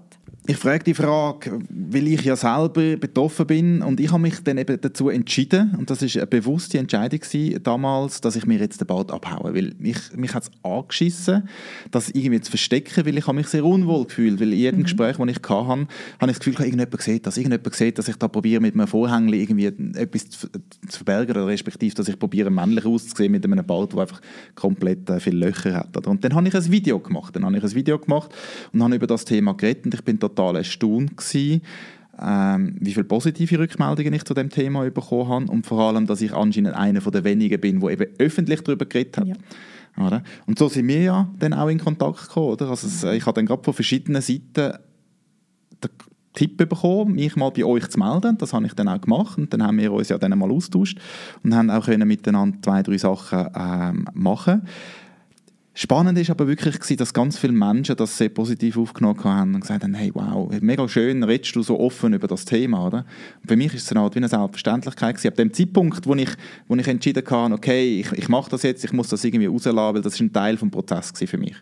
Ich frage die Frage, weil ich ja selber betroffen bin und ich habe mich dann eben dazu entschieden und das ist eine bewusste Entscheidung damals, dass ich mir jetzt den Bart abhaue, weil mich, mich hat es angeschissen, das irgendwie zu verstecken, weil ich habe mich sehr unwohl gefühlt, weil in jedem mhm. Gespräch, das ich hatte, habe ich das Gefühl, irgendjemand sieht das, irgendjemand sieht, dass ich da probiere mit einem Vorhang irgendwie etwas zu, zu verbergen oder respektive, dass ich probiere männlich auszusehen mit einem Bart, der einfach komplett äh, viele Löcher hat. Und dann habe ich ein Video gemacht, dann habe ich ein Video gemacht und habe über das Thema geredet und ich bin total total erstaunt gewesen, ähm, wie viele positive Rückmeldungen ich zu dem Thema bekommen habe und vor allem, dass ich anscheinend einer der wenigen bin, der eben öffentlich darüber geredet hat. Ja. Oder? Und so sind wir ja dann auch in Kontakt gekommen. Oder? Also ich habe dann gerade von verschiedenen Seiten den Tipp bekommen, mich mal bei euch zu melden. Das habe ich dann auch gemacht und dann haben wir uns ja dann mal austauscht und haben auch können miteinander zwei, drei Sachen ähm, machen Spannend ist aber wirklich, dass ganz viele Menschen das sehr positiv aufgenommen haben und gesagt haben, hey, wow, mega schön, redest du so offen über das Thema. Oder? Und für mich ist es eine Art wie eine Selbstverständlichkeit. Gewesen. Ab dem Zeitpunkt, wo ich, wo ich entschieden habe, okay, ich, ich mache das jetzt, ich muss das irgendwie rauslassen, weil das ist ein Teil des Prozesses für mich.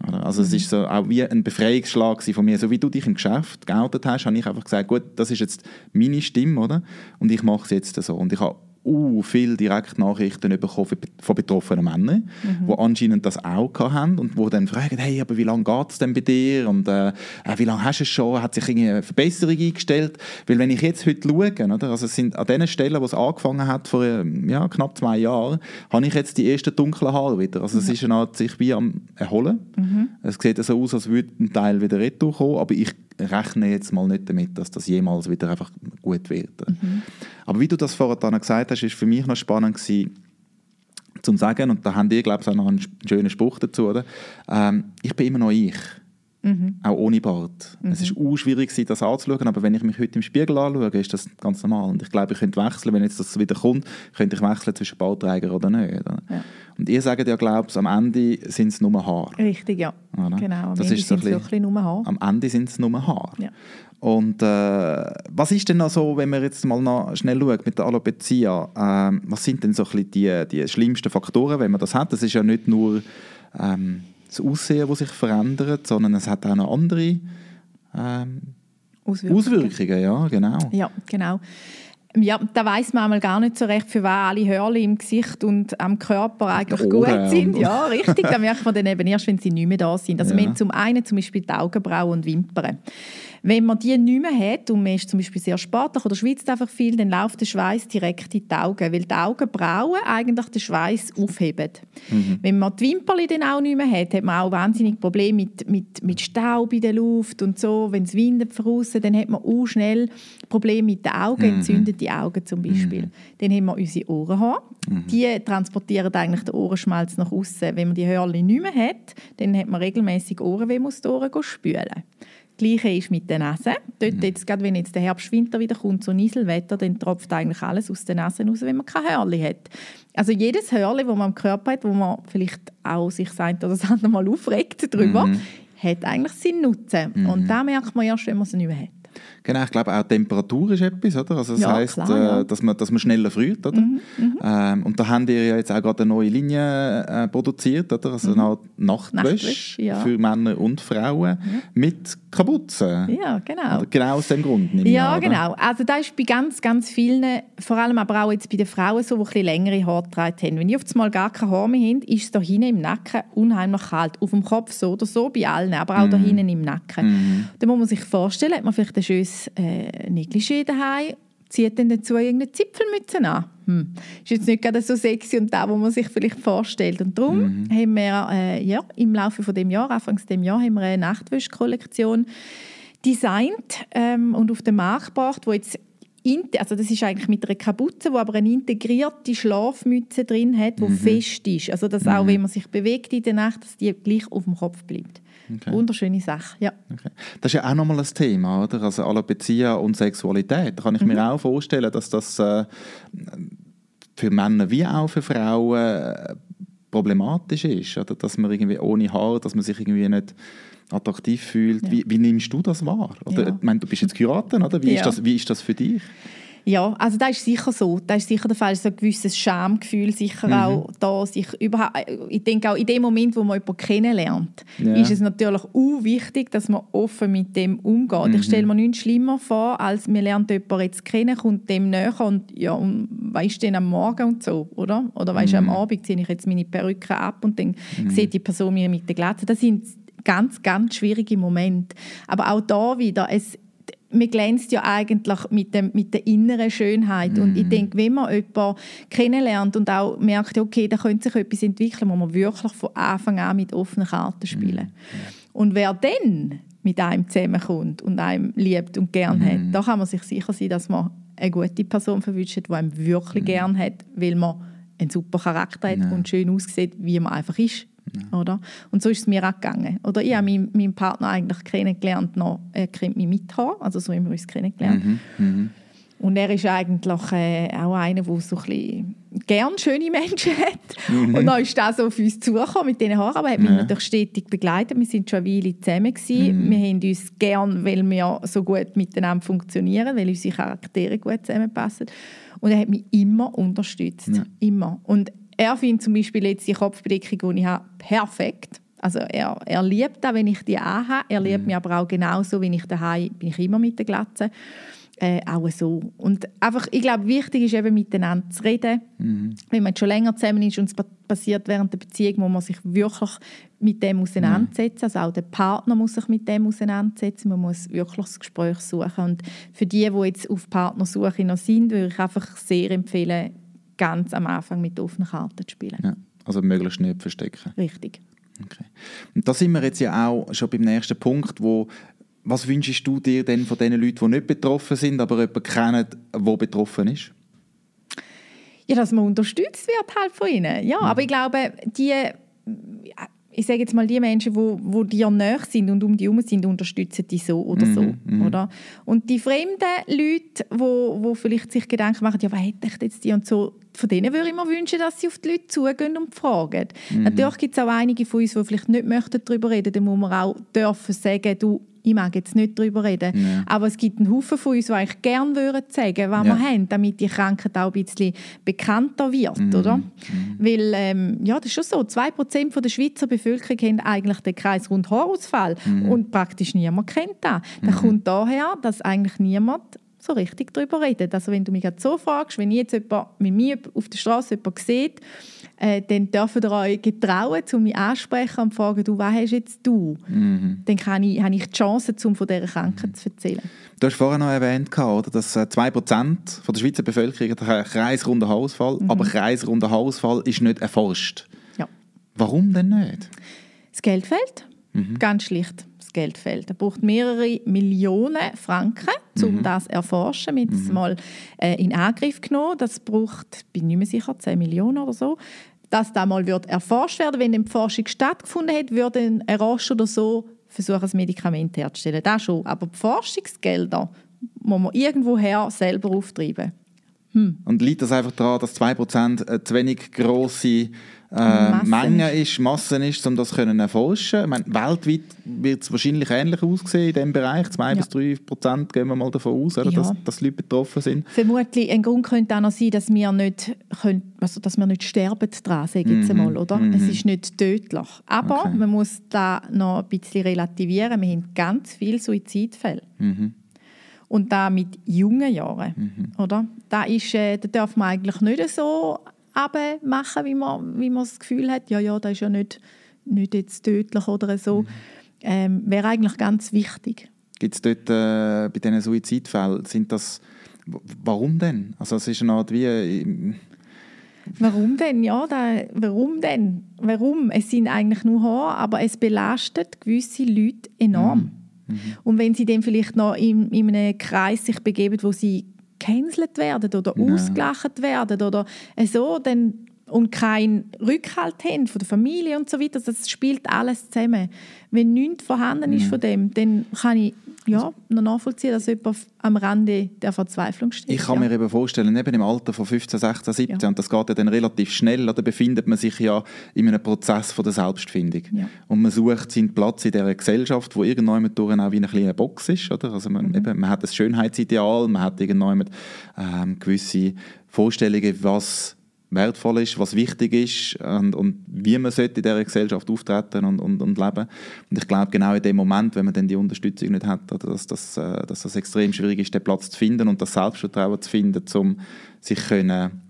Also mhm. es ist so auch wie ein Befreiungsschlag von mir. So wie du dich im Geschäft geoutet hast, habe ich einfach gesagt, gut, das ist jetzt meine Stimme, oder? Und ich mache es jetzt so. Und ich habe uh, viele Direktnachrichten bekommen von betroffenen Männern, mhm. die anscheinend das auch haben und die dann fragen, hey, aber wie lange geht es denn bei dir und äh, äh, wie lange hast du es schon, hat sich eine Verbesserung eingestellt? Weil wenn ich jetzt heute schaue, oder, also es sind an den Stellen, wo es angefangen hat, vor ähm, ja, knapp zwei Jahren, habe ich jetzt die ersten dunklen Haare wieder. Also es ist eine Art, sich wie am Erholen. Mhm. Es sieht so aus, als würde ein Teil wieder retour kommen, aber ich rechne jetzt mal nicht damit, dass das jemals wieder einfach gut wird. Mhm. Aber wie du das vorher dann gesagt hast, ist für mich noch spannend gewesen, zum sagen, und da haben die, glaube ich, auch noch einen schönen Spruch dazu, oder? Ähm, ich bin immer noch ich. Mhm. Auch ohne Bart. Mhm. Es auch schwierig, das anzuschauen, aber wenn ich mich heute im Spiegel anschaue, ist das ganz normal. Und ich glaube, ich könnte wechseln, wenn jetzt das wieder kommt, könnte ich wechseln zwischen Bartträger oder nicht. Oder? Ja. Und ihr sagt ja, glaubst am Ende sind es nur Haare. Richtig, ja. Oder? Genau, am das Ende ein bisschen, bisschen nur Haare. Am Ende sind es nur Haare. Ja. Und äh, was ist denn noch so, wenn man jetzt mal noch schnell schaut mit der Alopecia, äh, was sind denn so ein die, die schlimmsten Faktoren, wenn man das hat? Das ist ja nicht nur ähm, das Aussehen, das sich verändert, sondern es hat auch noch andere ähm, Auswirkungen. Auswirkungen. Ja, genau. Ja, genau. Ja, da weiß man einmal gar nicht so recht, für was alle Hörli im Gesicht und am Körper eigentlich gut sind. Ja, richtig. Da merkt man dann eben erst, wenn sie nicht mehr da sind. Also ja. wir haben zum einen zum Beispiel die Augenbrauen und Wimpern. Wenn man die nicht mehr hat und man ist zum Beispiel sehr sportlich oder schwitzt einfach viel, dann läuft der Schweiß direkt in die Augen, weil die Augenbrauen eigentlich den Schweiß aufheben. Mhm. Wenn man die Wimpern dann auch nicht mehr hat, hat man auch wahnsinnig Probleme mit, mit, mit Staub in der Luft und so. Wenn es windet von außen, dann hat man auch schnell Probleme mit den Augen, mhm. entzündete Augen zum Beispiel. Mhm. Dann haben wir unsere Ohrenhaare. Mhm. Die transportieren eigentlich den Ohrenschmalz nach außen. Wenn man die Hörli nicht mehr hat, dann hat man regelmäßig Ohrenweh, muss die Ohren spülen. Gleiche ist mit der Nase. Dort mhm. jetzt, gerade wenn jetzt der Herbst, Winter wieder kommt, so Nieselwetter, dann tropft eigentlich alles aus der Nase raus, wenn man kein Hörli hat. Also jedes Hörli, das man am Körper hat, wo man vielleicht auch sich sagt oder das andere Mal aufregt darüber, mhm. hat eigentlich seinen Nutzen. Mhm. Und da merkt man erst, wenn man es nicht mehr hat. Genau, ich glaube auch Temperatur ist etwas, oder? Also das ja, heisst, klar, ja. äh, dass, man, dass man schneller friert, oder? Mhm, mhm. ähm, und da haben wir ja jetzt auch gerade eine neue Linie äh, produziert, oder? Also mhm. eine Nachtwäsche ja. für Männer und Frauen mit Kapuze. Ja, genau. Oder genau aus dem Grund. Ja, an, genau. Also da ist bei ganz, ganz vielen, vor allem aber auch jetzt bei den Frauen so, die ein bisschen längere Haare getragen haben. Wenn auf einmal gar keine Haare mehr haben, ist es da hinten im Nacken unheimlich kalt. Auf dem Kopf so oder so, bei allen, aber auch mhm. da hinten im Nacken. Mhm. Da muss man sich vorstellen, hat man vielleicht ein schönes äh, Negligé daheim, zieht dann dazu irgendeine Zipfelmütze an. Hm. Ist jetzt nicht gerade so sexy und da, wo man sich vielleicht vorstellt. Und darum mhm. haben wir äh, ja, im Laufe von dem Jahr, Anfangs dem Jahr, haben wir eine Nachtwäschkollektion designt ähm, und auf den Markt gebracht, wo jetzt also das ist eigentlich mit einer Kapuze, wo aber eine integrierte Schlafmütze drin hat, die mhm. fest ist. Also dass auch, mhm. wenn man sich bewegt in der Nacht, dass die gleich auf dem Kopf bleibt. Okay. Wunderschöne Sache, ja. Okay. Das ist ja auch nochmal ein Thema, oder? Also Alopecia und Sexualität. Da kann ich mhm. mir auch vorstellen, dass das äh, für Männer wie auch für Frauen äh, problematisch ist, oder? Dass man irgendwie ohne Haar, dass man sich irgendwie nicht attraktiv fühlt. Ja. Wie, wie, nimmst du das wahr? Oder, ja. ich meine, du bist jetzt Kuratin, oder? Wie, ja. ist das, wie ist das für dich? Ja, also das ist sicher so. Das ist sicher der Fall. So ein gewisses Schamgefühl sicher mhm. auch da. Sich überhaupt, ich denke auch in dem Moment, wo man jemanden kennenlernt, ja. ist es natürlich auch wichtig, dass man offen mit dem umgeht. Mhm. Ich stelle mir nichts schlimmer vor, als man lernt jemanden jetzt kennen, kommt dem näher und ja, und weißt du am Morgen und so, oder? Oder weißt mhm. am Abend ziehe ich jetzt meine Perücke ab und dann mhm. sieht die Person mir mit der Glatze. Das sind ganz, ganz schwierige Momente. Aber auch da wieder, es, man glänzt ja eigentlich mit, dem, mit der inneren Schönheit. Mm. Und ich mhm. denke, wenn man jemanden kennenlernt und auch merkt, okay, da könnte sich etwas entwickeln, muss man wirklich von Anfang an mit offenen Karten spielen. Mm. Und wer dann mit einem zusammenkommt und einem liebt und gern mm. hat, da kann man sich sicher sein, dass man eine gute Person verwünscht, die einem wirklich mm. gern hat, weil man einen super Charakter hat ja. und schön aussieht, wie man einfach ist. Ja. Oder? Und so ist es mir auch gegangen. Oder ich habe meinen, meinen Partner eigentlich kennengelernt, noch, er kennt mich mit also so haben wir uns kennengelernt. Mhm. Mhm. Und er ist eigentlich äh, auch einer, der so ein gern schöne Menschen hat. Mhm. Und dann ist er so auf uns zugekommen mit diesen Haaren, aber er hat mich ja. natürlich stetig begleitet. Wir sind schon eine Weile zusammen gewesen. Mhm. Wir haben uns gern, weil wir so gut miteinander funktionieren, weil unsere Charaktere gut zusammenpassen. Und er hat mich immer unterstützt. Ja. Immer. Und er findet zum Beispiel jetzt die Kopfbedeckung, die ich habe, perfekt. Also er, er liebt das, wenn ich die anhabe. Er liebt mhm. mich aber auch genauso, wenn ich daheim bin ich immer mit der Glatze. Äh, auch so. Und einfach, ich glaube, wichtig ist eben miteinander zu reden. Mhm. Wenn man schon länger zusammen ist und es passiert während der Beziehung, muss man sich wirklich mit dem auseinandersetzen. Mhm. Also auch der Partner muss sich mit dem auseinandersetzen. Man muss wirklich das Gespräch suchen. Und für die, die jetzt auf Partnersuche noch sind, würde ich einfach sehr empfehlen, ganz am Anfang mit offenen Karten zu spielen. Ja, also möglichst nicht verstecken. Richtig. Okay. Und da sind wir jetzt ja auch schon beim nächsten Punkt, wo was wünschst du dir denn von den Leuten, die nicht betroffen sind, aber jemanden kennen, der betroffen ist? Ja, dass man unterstützt wird halt von ihnen. Ja, mhm. aber ich glaube, die ich sage jetzt mal, die Menschen, wo, wo dir näher sind und um die herum sind, unterstützen die so oder so. Mm -hmm. oder? Und die fremden Leute, wo, wo vielleicht sich Gedanken machen, ja, was hätte ich jetzt die und so, von denen würde ich mir wünschen, dass sie auf die Leute zugehen und fragen. Mm -hmm. Natürlich gibt es auch einige von uns, die vielleicht nicht möchten darüber reden, dann muss man auch dürfen sagen, du, ich mag jetzt nicht darüber reden, ja. aber es gibt einen Haufen von uns, die eigentlich gerne würden sagen, was ja. wir haben, damit die Krankheit auch ein bisschen bekannter wird, mhm. oder? Mhm. Weil, ähm, ja, das ist schon so, 2% der Schweizer Bevölkerung haben eigentlich den Kreis rund Haarausfall mhm. und praktisch niemand kennt das. Das mhm. kommt daher, dass eigentlich niemand so richtig darüber redet. Also wenn du mich so fragst, wenn ich jetzt jemand mit mir auf der Straße jemanden sieht, äh, dann dürfen ihr euch getrauen, um mich ansprechen und fragen, du, was hast jetzt du? Mhm. Dann kann ich, habe ich die Chance, um von dieser Krankheit mhm. zu erzählen. Du hast vorhin noch erwähnt, oder, dass 2% äh, von der Schweizer Bevölkerung einen kreisrunden Haarausfall mhm. aber kreisrunder Haarausfall ist nicht erforscht. Ja. Warum denn nicht? Das Geld fehlt. Mhm. Ganz schlicht. Geld fehlt. Er braucht mehrere Millionen Franken, um mhm. das zu erforschen. Wir haben es mhm. mal äh, in Angriff genommen. Das braucht, bin nicht mehr sicher, 10 Millionen oder so. Dass das mal wird erforscht werden, wenn die Forschung stattgefunden hat, würde ein Roche oder so versuchen, ein Medikament herzustellen. Das schon. Aber die Forschungsgelder muss man irgendwoher selber auftreiben. Hm. Und liegt das einfach daran, dass 2% zu wenig grosse äh, Menge ist, Massen ist, um das zu erforschen. Ich meine, weltweit wird es wahrscheinlich ähnlich aussehen in diesem Bereich. 2 ja. bis 3 Prozent gehen wir mal davon aus, oder, ja. dass, dass Leute betroffen sind. Vermutlich ein Grund könnte auch noch sein, dass wir nicht, können, also dass wir nicht sterben daran, sage ich jetzt mhm. einmal. Oder? Mhm. Es ist nicht tödlich. Aber okay. man muss da noch ein bisschen relativieren. Wir haben ganz viele Suizidfälle. Mhm. Und da mit jungen Jahren. Mhm. Oder? Da, ist, äh, da darf man eigentlich nicht so machen, wie man, wie man das Gefühl hat, ja, ja, das ist ja nicht, nicht jetzt tödlich oder so, mhm. ähm, wäre eigentlich ganz wichtig. Gibt es dort äh, bei diesen Suizidfällen, sind das, warum denn? Also es ist eine Art wie... Äh, Warum denn? Ja, da, warum denn? Warum? Es sind eigentlich nur Haare, aber es belastet gewisse Leute enorm. Mhm. Mhm. Und wenn sie dann vielleicht noch in, in einem Kreis sich begeben, wo sie gecancelt werden oder Nein. ausgelacht werden oder so, dann und keinen Rückhalt haben von der Familie und so weiter. Das spielt alles zusammen. Wenn nichts vorhanden ist von dem, dann kann ich ja, noch nachvollziehen, dass jemand am Rande der Verzweiflung steht. Ich kann ja. mir eben vorstellen, eben im Alter von 15, 16, 17, Ja. und das geht ja dann relativ schnell, da befindet man sich ja in einem Prozess von der Selbstfindung. Ja. Und man sucht seinen Platz in dieser Gesellschaft, wo irgendjemand durch auch wie eine kleine Box ist. Oder? Also man, Mhm. eben, man hat ein Schönheitsideal, man hat irgendjemand ähm, gewisse Vorstellungen, was wertvoll ist, was wichtig ist und, und wie man sollte in dieser Gesellschaft auftreten und, und, und leben. Und ich glaube, genau in dem Moment, wenn man dann die Unterstützung nicht hat, dass, das, äh, dass das extrem schwierig ist, den Platz zu finden und das Selbstvertrauen zu finden, um sich können,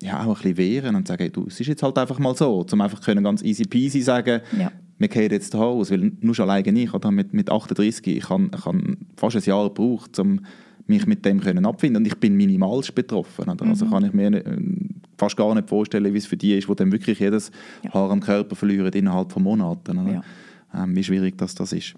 ja, auch ein bisschen wehren und sagen, hey, du, es ist jetzt halt einfach mal so, um einfach können ganz easy peasy sagen, Ja. wir gehen jetzt hier aus, weil nur schon alleine ich, oder mit, mit 38, ich habe ich habe fast ein Jahr gebraucht, um mich mit dem können abfinden und ich bin minimalst betroffen. Oder? Also kann ich mir äh, fast gar nicht vorstellen, wie es für die ist, die dann wirklich jedes Ja. Haar am Körper verlieren innerhalb von Monaten. Ja. Ähm, wie schwierig das, das ist.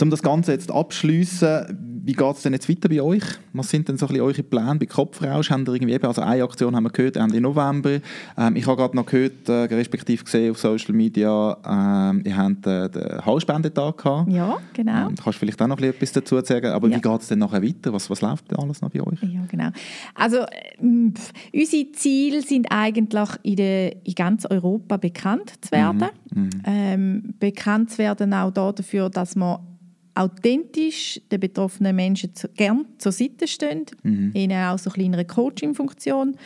Um das Ganze jetzt abschließen, wie geht es denn jetzt weiter bei euch? Was sind denn so ein bisschen eure Pläne bei Kopfrausch? Habt ihr irgendwie eben, also eine Aktion haben wir gehört, Ende November. Ähm, ich habe gerade noch gehört, äh, respektive gesehen auf Social Media, ähm, ihr habt äh, den Haarspendetag gehabt. Ja, genau. Ähm, kannst du vielleicht auch noch ein bisschen etwas dazu sagen? Aber Ja. wie geht es denn nachher weiter? Was, was läuft denn alles noch bei euch? Ja, genau. Also pf, unsere Ziele sind eigentlich in, der, in ganz Europa bekannt zu werden. Ähm, bekannt zu werden auch da dafür, dass man authentisch den betroffenen Menschen zu, gern zur Seite stehen, ihnen auch so eine kleine Coaching-Funktion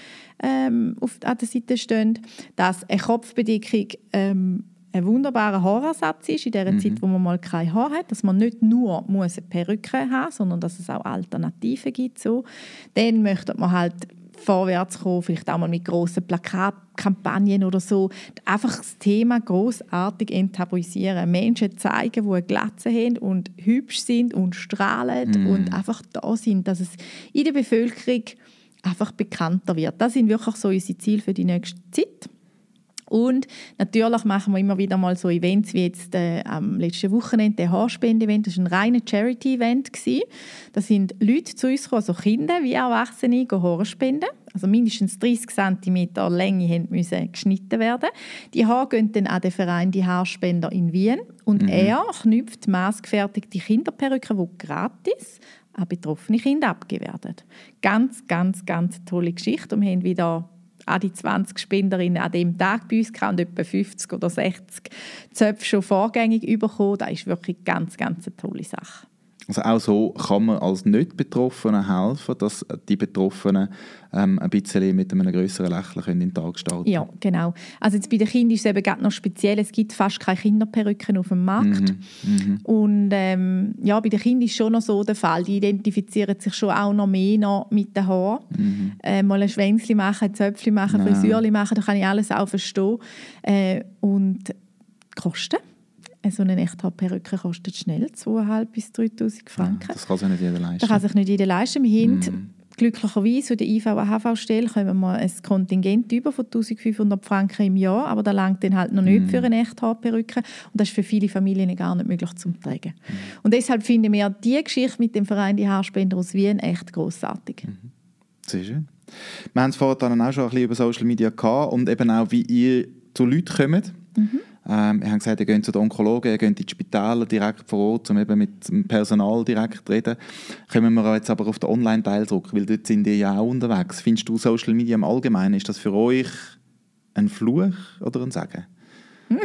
ähm, auf, an der Seite stehen, dass eine Kopfbedeckung ähm, ein wunderbarer Haarersatz ist in der Zeit, wo man mal kein Haar hat, dass man nicht nur muss eine Perücke haben sondern dass es auch Alternativen gibt. So. Dann möchte man halt vorwärts kommen, vielleicht auch mal mit grossen Plakatkampagnen oder so. Einfach das Thema großartig enttabuisieren. Menschen zeigen, die eine Glatze haben und hübsch sind und strahlen und einfach da sind, dass es in der Bevölkerung einfach bekannter wird. Das sind wirklich so unsere Ziele für die nächste Zeit. Und natürlich machen wir immer wieder mal so Events wie jetzt äh, am letzten Wochenende der Haarspende-Event. Das war ein reiner Charity-Event. Da sind Leute zu uns gekommen, also Kinder wie Erwachsene, die Haare spenden. Also mindestens 30 cm Länge müssen geschnitten werden. Die Haare gehen dann an den Verein «Die Haarspender» in Wien. Und er knüpft maßgefertigte Kinderperücken, die gratis an betroffene Kinder abgegeben werden. Ganz, ganz, ganz tolle Geschichte. Und wir haben wieder an die 20 Spenderinnen an dem Tag bei uns gehabt und etwa 50 oder 60 Zöpfe schon vorgängig bekommen. Das ist wirklich ganz, ganz eine tolle Sache. Also auch so kann man als Nicht-Betroffener helfen, dass die Betroffenen ähm, ein bisschen mit einem größeren Lächeln können in den Tag starten Ja, genau. Also jetzt bei den Kindern ist es eben noch speziell. Es gibt fast keine Kinderperücken auf dem Markt. Und ähm, ja, bei den Kindern ist schon noch so der Fall. Die identifizieren sich schon auch noch mehr noch mit den Haaren. Äh, mal ein Schwänzchen machen, ein Zöpfchen machen, Ja. Frisürchen machen, da kann ich alles auch verstehen. Äh, und die Kosten? So eine Echthaarperücke kostet schnell 2'500 bis 3'000 Franken. Das kann sich nicht jeder leisten. Das kann sich nicht jeder leisten. Wir haben glücklicherweise von der IV-AHV-Stelle kommen wir ein Kontingent über von 1500 Franken im Jahr, aber das langt dann halt noch nicht für eine Echthaarperücke und das ist für viele Familien gar nicht möglich zum Tragen. Und deshalb finden wir die Geschichte mit dem Verein «Die Haarspender» aus Wien echt großartig. Sehr schön. Wir haben es vorhin auch schon ein bisschen über Social Media gehabt und eben auch, wie ihr zu Leuten kommt. Ähm, ihr habt gesagt, ihr geht zu den Onkologen, ihr geht in die Spitäler direkt vor Ort, um eben mit dem Personal direkt zu reden. Kommen wir jetzt aber auf den Online-Teil zurück, weil dort sind ihr ja auch unterwegs. Findest du Social Media im Allgemeinen, ist das für euch ein Fluch oder ein Segen?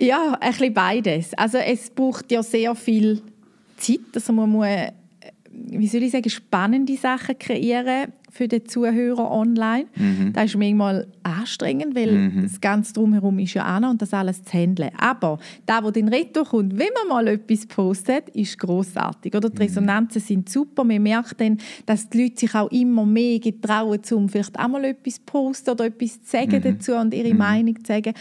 Ja, ein bisschen beides. Also es braucht ja sehr viel Zeit, also man muss, wie soll ich sagen, spannende Sachen kreieren für den Zuhörer online. Das ist manchmal anstrengend, weil das Ganze drumherum ist ja auch noch und das alles zu handeln. Aber da, wo den Retour kommt, wenn man mal etwas postet, ist großartig. Oder die Resonanzen sind super. Man merkt dann, dass die Leute sich auch immer mehr getrauen, um vielleicht auch mal etwas zu posten oder etwas zu sagen dazu und ihre Meinung zu sagen.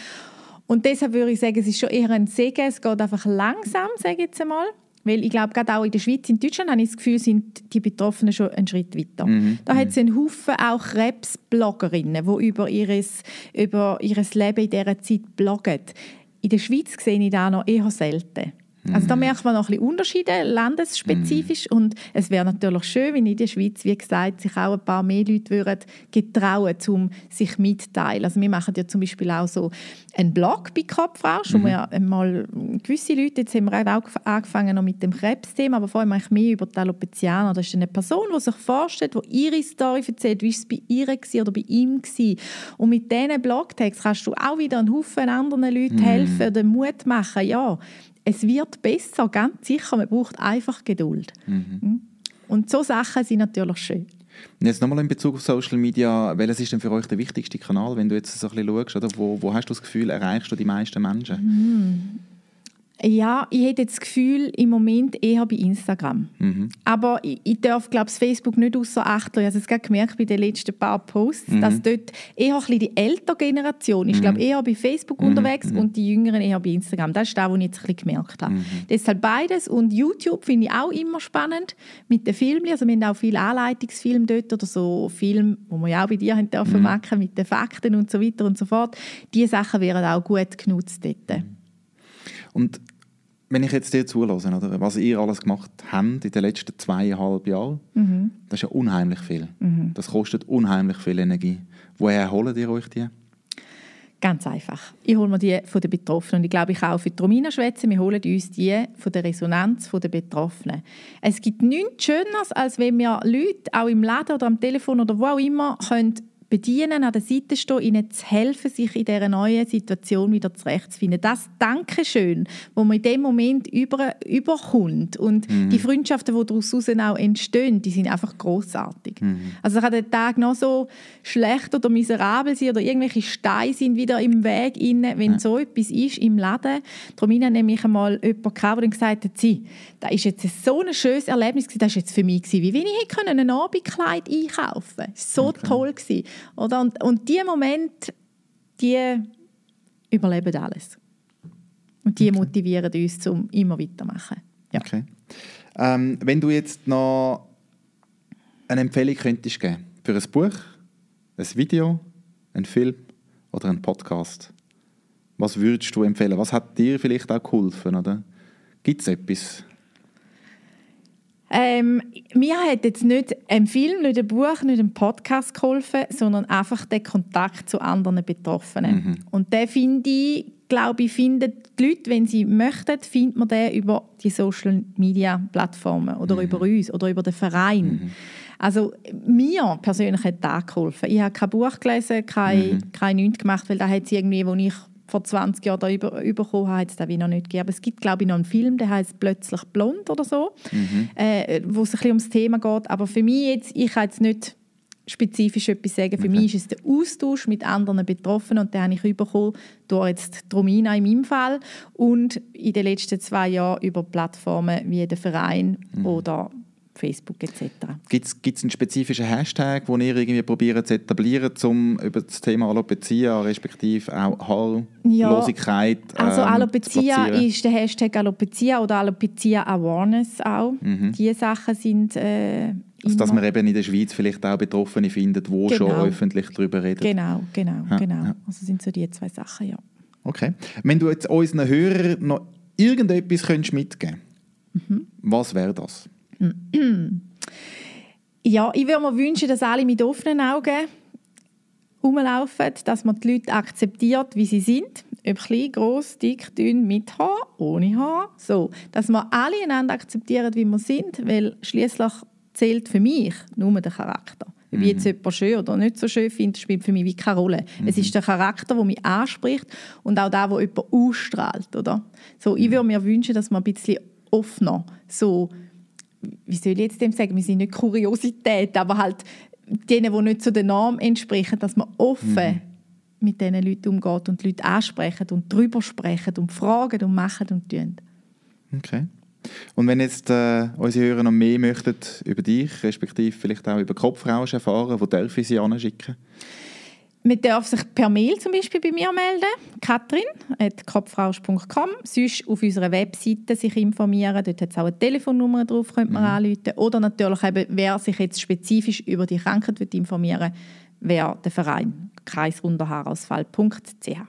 Und deshalb würde ich sagen, es ist schon eher ein Segen. Es geht einfach langsam, sage ich jetzt einmal. Weil ich glaube, gerade auch in der Schweiz, in Deutschland, habe ich das Gefühl, sind die Betroffenen schon einen Schritt weiter. Da hat es einen Haufen auch Krebsbloggerinnen, die über, ihres, über ihres Leben in dieser Zeit bloggen. In der Schweiz sehe ich das noch eher selten. Also da merkt man noch ein bisschen Unterschiede, landesspezifisch. Und es wäre natürlich schön, wenn in der Schweiz, wie gesagt, sich auch ein paar mehr Leute würden getrauen, um sich mitteilen. Also wir machen ja zum Beispiel auch so einen Blog bei Kopfrau. Schon mhm. mal gewisse Leute, jetzt haben wir auch angefangen noch mit dem Krebsthema, aber vor allem eigentlich mehr über die Alopezianer. Das ist eine Person, die sich vorstellt, die ihre Story erzählt, wie es bei ihr war oder bei ihm war. Und mit diesen Blogtext kannst du auch wieder einen Haufen anderen Leuten mhm. helfen oder Mut machen. Ja, es wird besser, ganz sicher. Man braucht einfach Geduld. Mhm. Hm? Und so Sachen sind natürlich schön. Jetzt nochmal in Bezug auf Social Media, welches ist denn für euch der wichtigste Kanal, wenn du jetzt so ein bisschen schaust, oder? Wo, wo hast du das Gefühl, erreichst du die meisten Menschen? Mhm. Ja, ich hätte das Gefühl, im Moment eher bei Instagram. Mhm. Aber ich, ich darf, glaube Facebook nicht außer Acht lassen. Ich habe es gerade gemerkt bei den letzten paar Posts, mhm. dass dort eher ein bisschen die ältere Generation ist, mhm. glaube eher bei Facebook mhm. unterwegs mhm. und die Jüngeren eher bei Instagram. Das ist das, was ich jetzt ein bisschen gemerkt habe. Mhm. Deshalb beides. Und YouTube finde ich auch immer spannend mit den Filmen. Also wir haben auch viele Anleitungsfilme dort oder so Filme, die wir ja auch bei dir haben dürfen machen, mit den Fakten und so weiter und so fort. Diese Sachen wären auch gut genutzt dort. Und wenn ich jetzt dir zulasse, oder, was ihr alles gemacht habt in den letzten zweieinhalb Jahren, mhm. das ist ja unheimlich viel. Mhm. Das kostet unheimlich viel Energie. Woher holt ihr euch die? Ganz einfach. Ich hole mir die von den Betroffenen. Und ich glaube, ich kann auch für die Romina schwätzen. Wir holen uns die von der Resonanz der Betroffenen. Es gibt nichts Schöneres, als wenn wir Leute auch im Laden oder am Telefon oder wo auch immer können bedienen, an der Seite stehen, ihnen zu helfen, sich in dieser neuen Situation wieder zurechtzufinden. Das Dankeschön, wo man in dem Moment über, überkommt und mhm. die Freundschaften, die daraus auch entstehen, die sind einfach großartig. Mhm. Also kann der Tag noch so schlecht oder miserabel sein oder irgendwelche Steine sind wieder im Weg inne, wenn ja. so etwas ist im Laden. Darum habe nämlich einmal jemanden gehabt, der gesagt hat, sie, das ist jetzt so ein schönes Erlebnis das war jetzt für mich wie wenn ich ein Abendkleid einkaufen konnte. So okay. toll gewesen. Oder? Und, und diese Momente, die überleben alles. Und die okay. motivieren uns, um immer weiterzumachen. Ja. Okay. Ähm, wenn du jetzt noch eine Empfehlung könntest geben für ein Buch, ein Video, ein Film oder ein Podcast, was würdest du empfehlen? Was hat dir vielleicht auch geholfen? Gibt es etwas? Ähm, mir hat jetzt nicht ein Film, nicht ein Buch, nicht ein Podcast geholfen, sondern einfach der Kontakt zu anderen Betroffenen. Mhm. Und der finde ich, glaube ich, finden die Leute, wenn sie möchten, findet man den über die Social Media Plattformen oder mhm. über uns oder über den Verein. Mhm. Also mir persönlich hat das geholfen. Ich habe kein Buch gelesen, kein, mhm. kein nichts gemacht, weil da hat es irgendwie, wo ich vor 20 Jahren da über, überkommen habe, hat es noch nicht gegeben. Aber es gibt, glaube ich, noch einen Film, der heißt «Plötzlich blond» oder so, mhm. äh, wo es ein bisschen ums Thema geht. Aber für mich jetzt, ich kann jetzt nicht spezifisch etwas sagen. Für okay. mich ist es der Austausch mit anderen Betroffenen und den habe ich bekommen durch jetzt Romina in meinem Fall und in den letzten zwei Jahren über Plattformen wie der Verein mhm. oder Facebook etc. Gibt es einen spezifischen Hashtag, den ihr irgendwie probiert zu etablieren, um über das Thema Alopecia, respektive auch Haarlosigkeit ja, Also ähm, Alopecia ist der Hashtag Alopecia oder Alopecia Awareness auch. Mhm. Diese Sachen sind äh, also, dass man eben in der Schweiz vielleicht auch Betroffene findet, die genau. schon öffentlich darüber reden. Genau, genau, ja, genau. Ja. Also sind so die zwei Sachen, ja. Okay. Wenn du jetzt unseren Hörern noch irgendetwas mitgeben könntest, mhm. was wäre das? Ja, ich würde mir wünschen, dass alle mit offenen Augen rumlaufen, dass man die Leute akzeptiert, wie sie sind. Ob klein, groß, dick, dünn, mit Haar, ohne Haar. So, dass wir alle einander akzeptieren, wie wir sind, weil schließlich zählt für mich nur der Charakter. Ob ich jetzt mhm. jemand schön oder nicht so schön finde, spielt für mich wie keine Rolle. Mhm. Es ist der Charakter, der mich anspricht und auch der, der jemand ausstrahlt. Oder? So, ich mhm. würde mir wünschen, dass man ein bisschen offener so wie soll ich jetzt dem sagen, wir sind nicht Kuriosität, aber halt denen, die nicht zu der Norm entsprechen, dass man offen mhm. mit diesen Leuten umgeht und die Leute ansprechen und darüber sprechen und fragen und machen und tun. Okay. Und wenn jetzt äh, unsere Hörer noch mehr möchten über dich, respektive vielleicht auch über Kopfrausch erfahren, wo dürfen sie anschicken? Man darf sich per Mail zum Beispiel bei mir melden, katrin.kopfrausch.com. Sonst auf unserer Webseite sich informieren. Dort hat es auch eine Telefonnummer drauf, könnte man mhm. anrufen. Oder natürlich eben, wer sich jetzt spezifisch über die Krankheit wird informieren wäre der Verein kreisrunderhaarausfall.ch.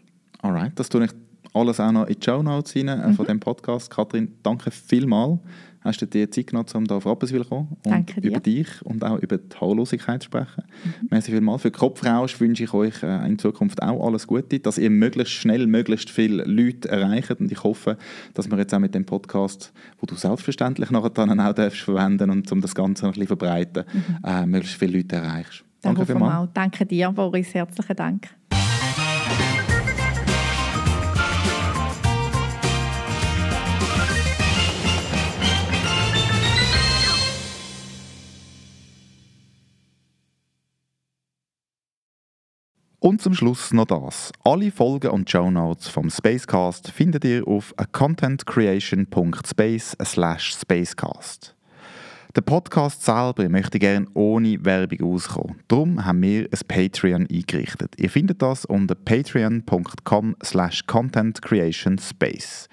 Alright, das tue ich alles auch noch in die Show Notes rein, äh, mhm. von dem Podcast. Kathrin, danke vielmals hast du dir Zeit genommen, um hier auf Rapperswil zu kommen und über dich und auch über die Haarlosigkeit zu sprechen. Mhm. Merci vielmals. Für Kopfrausch wünsche ich euch äh, in Zukunft auch alles Gute, dass ihr möglichst schnell möglichst viele Leute erreicht und ich hoffe, dass wir jetzt auch mit dem Podcast, wo du selbstverständlich nachher dann auch darfst verwenden und um das Ganze noch ein bisschen verbreiten, mhm. äh, möglichst viele Leute erreichst. Danke vielmals. Danke dir, Boris. Herzlichen Dank. Und zum Schluss noch das. Alle Folgen und Show Notes vom Spacecast findet ihr auf contentcreation.space spacecast. Der Podcast selber möchte gerne ohne Werbung auskommen. Darum haben wir ein Patreon eingerichtet. Ihr findet das unter patreon.com slash contentcreationspace.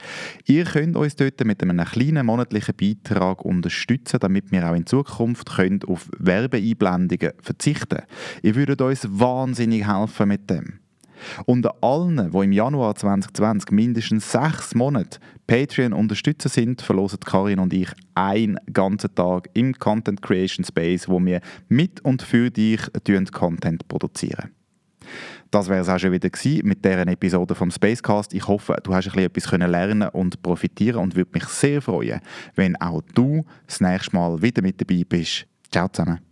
Ihr könnt uns dort mit einem kleinen monatlichen Beitrag unterstützen, damit wir auch in Zukunft auf Werbeeinblendungen verzichten Ihr würdet uns wahnsinnig helfen mit dem. Unter allen, die im Januar 2020 mindestens sechs Monate Patreon unterstützen sind, verlosen Karin und ich einen ganzen Tag im Content Creation Space, wo wir mit und für dich Content produzieren. Das wäre es auch schon wieder gewesen mit dieser Episode vom Spacecast. Ich hoffe, du hast ein bisschen etwas lernen und profitieren und würde mich sehr freuen, wenn auch du das nächste Mal wieder mit dabei bist. Ciao zusammen.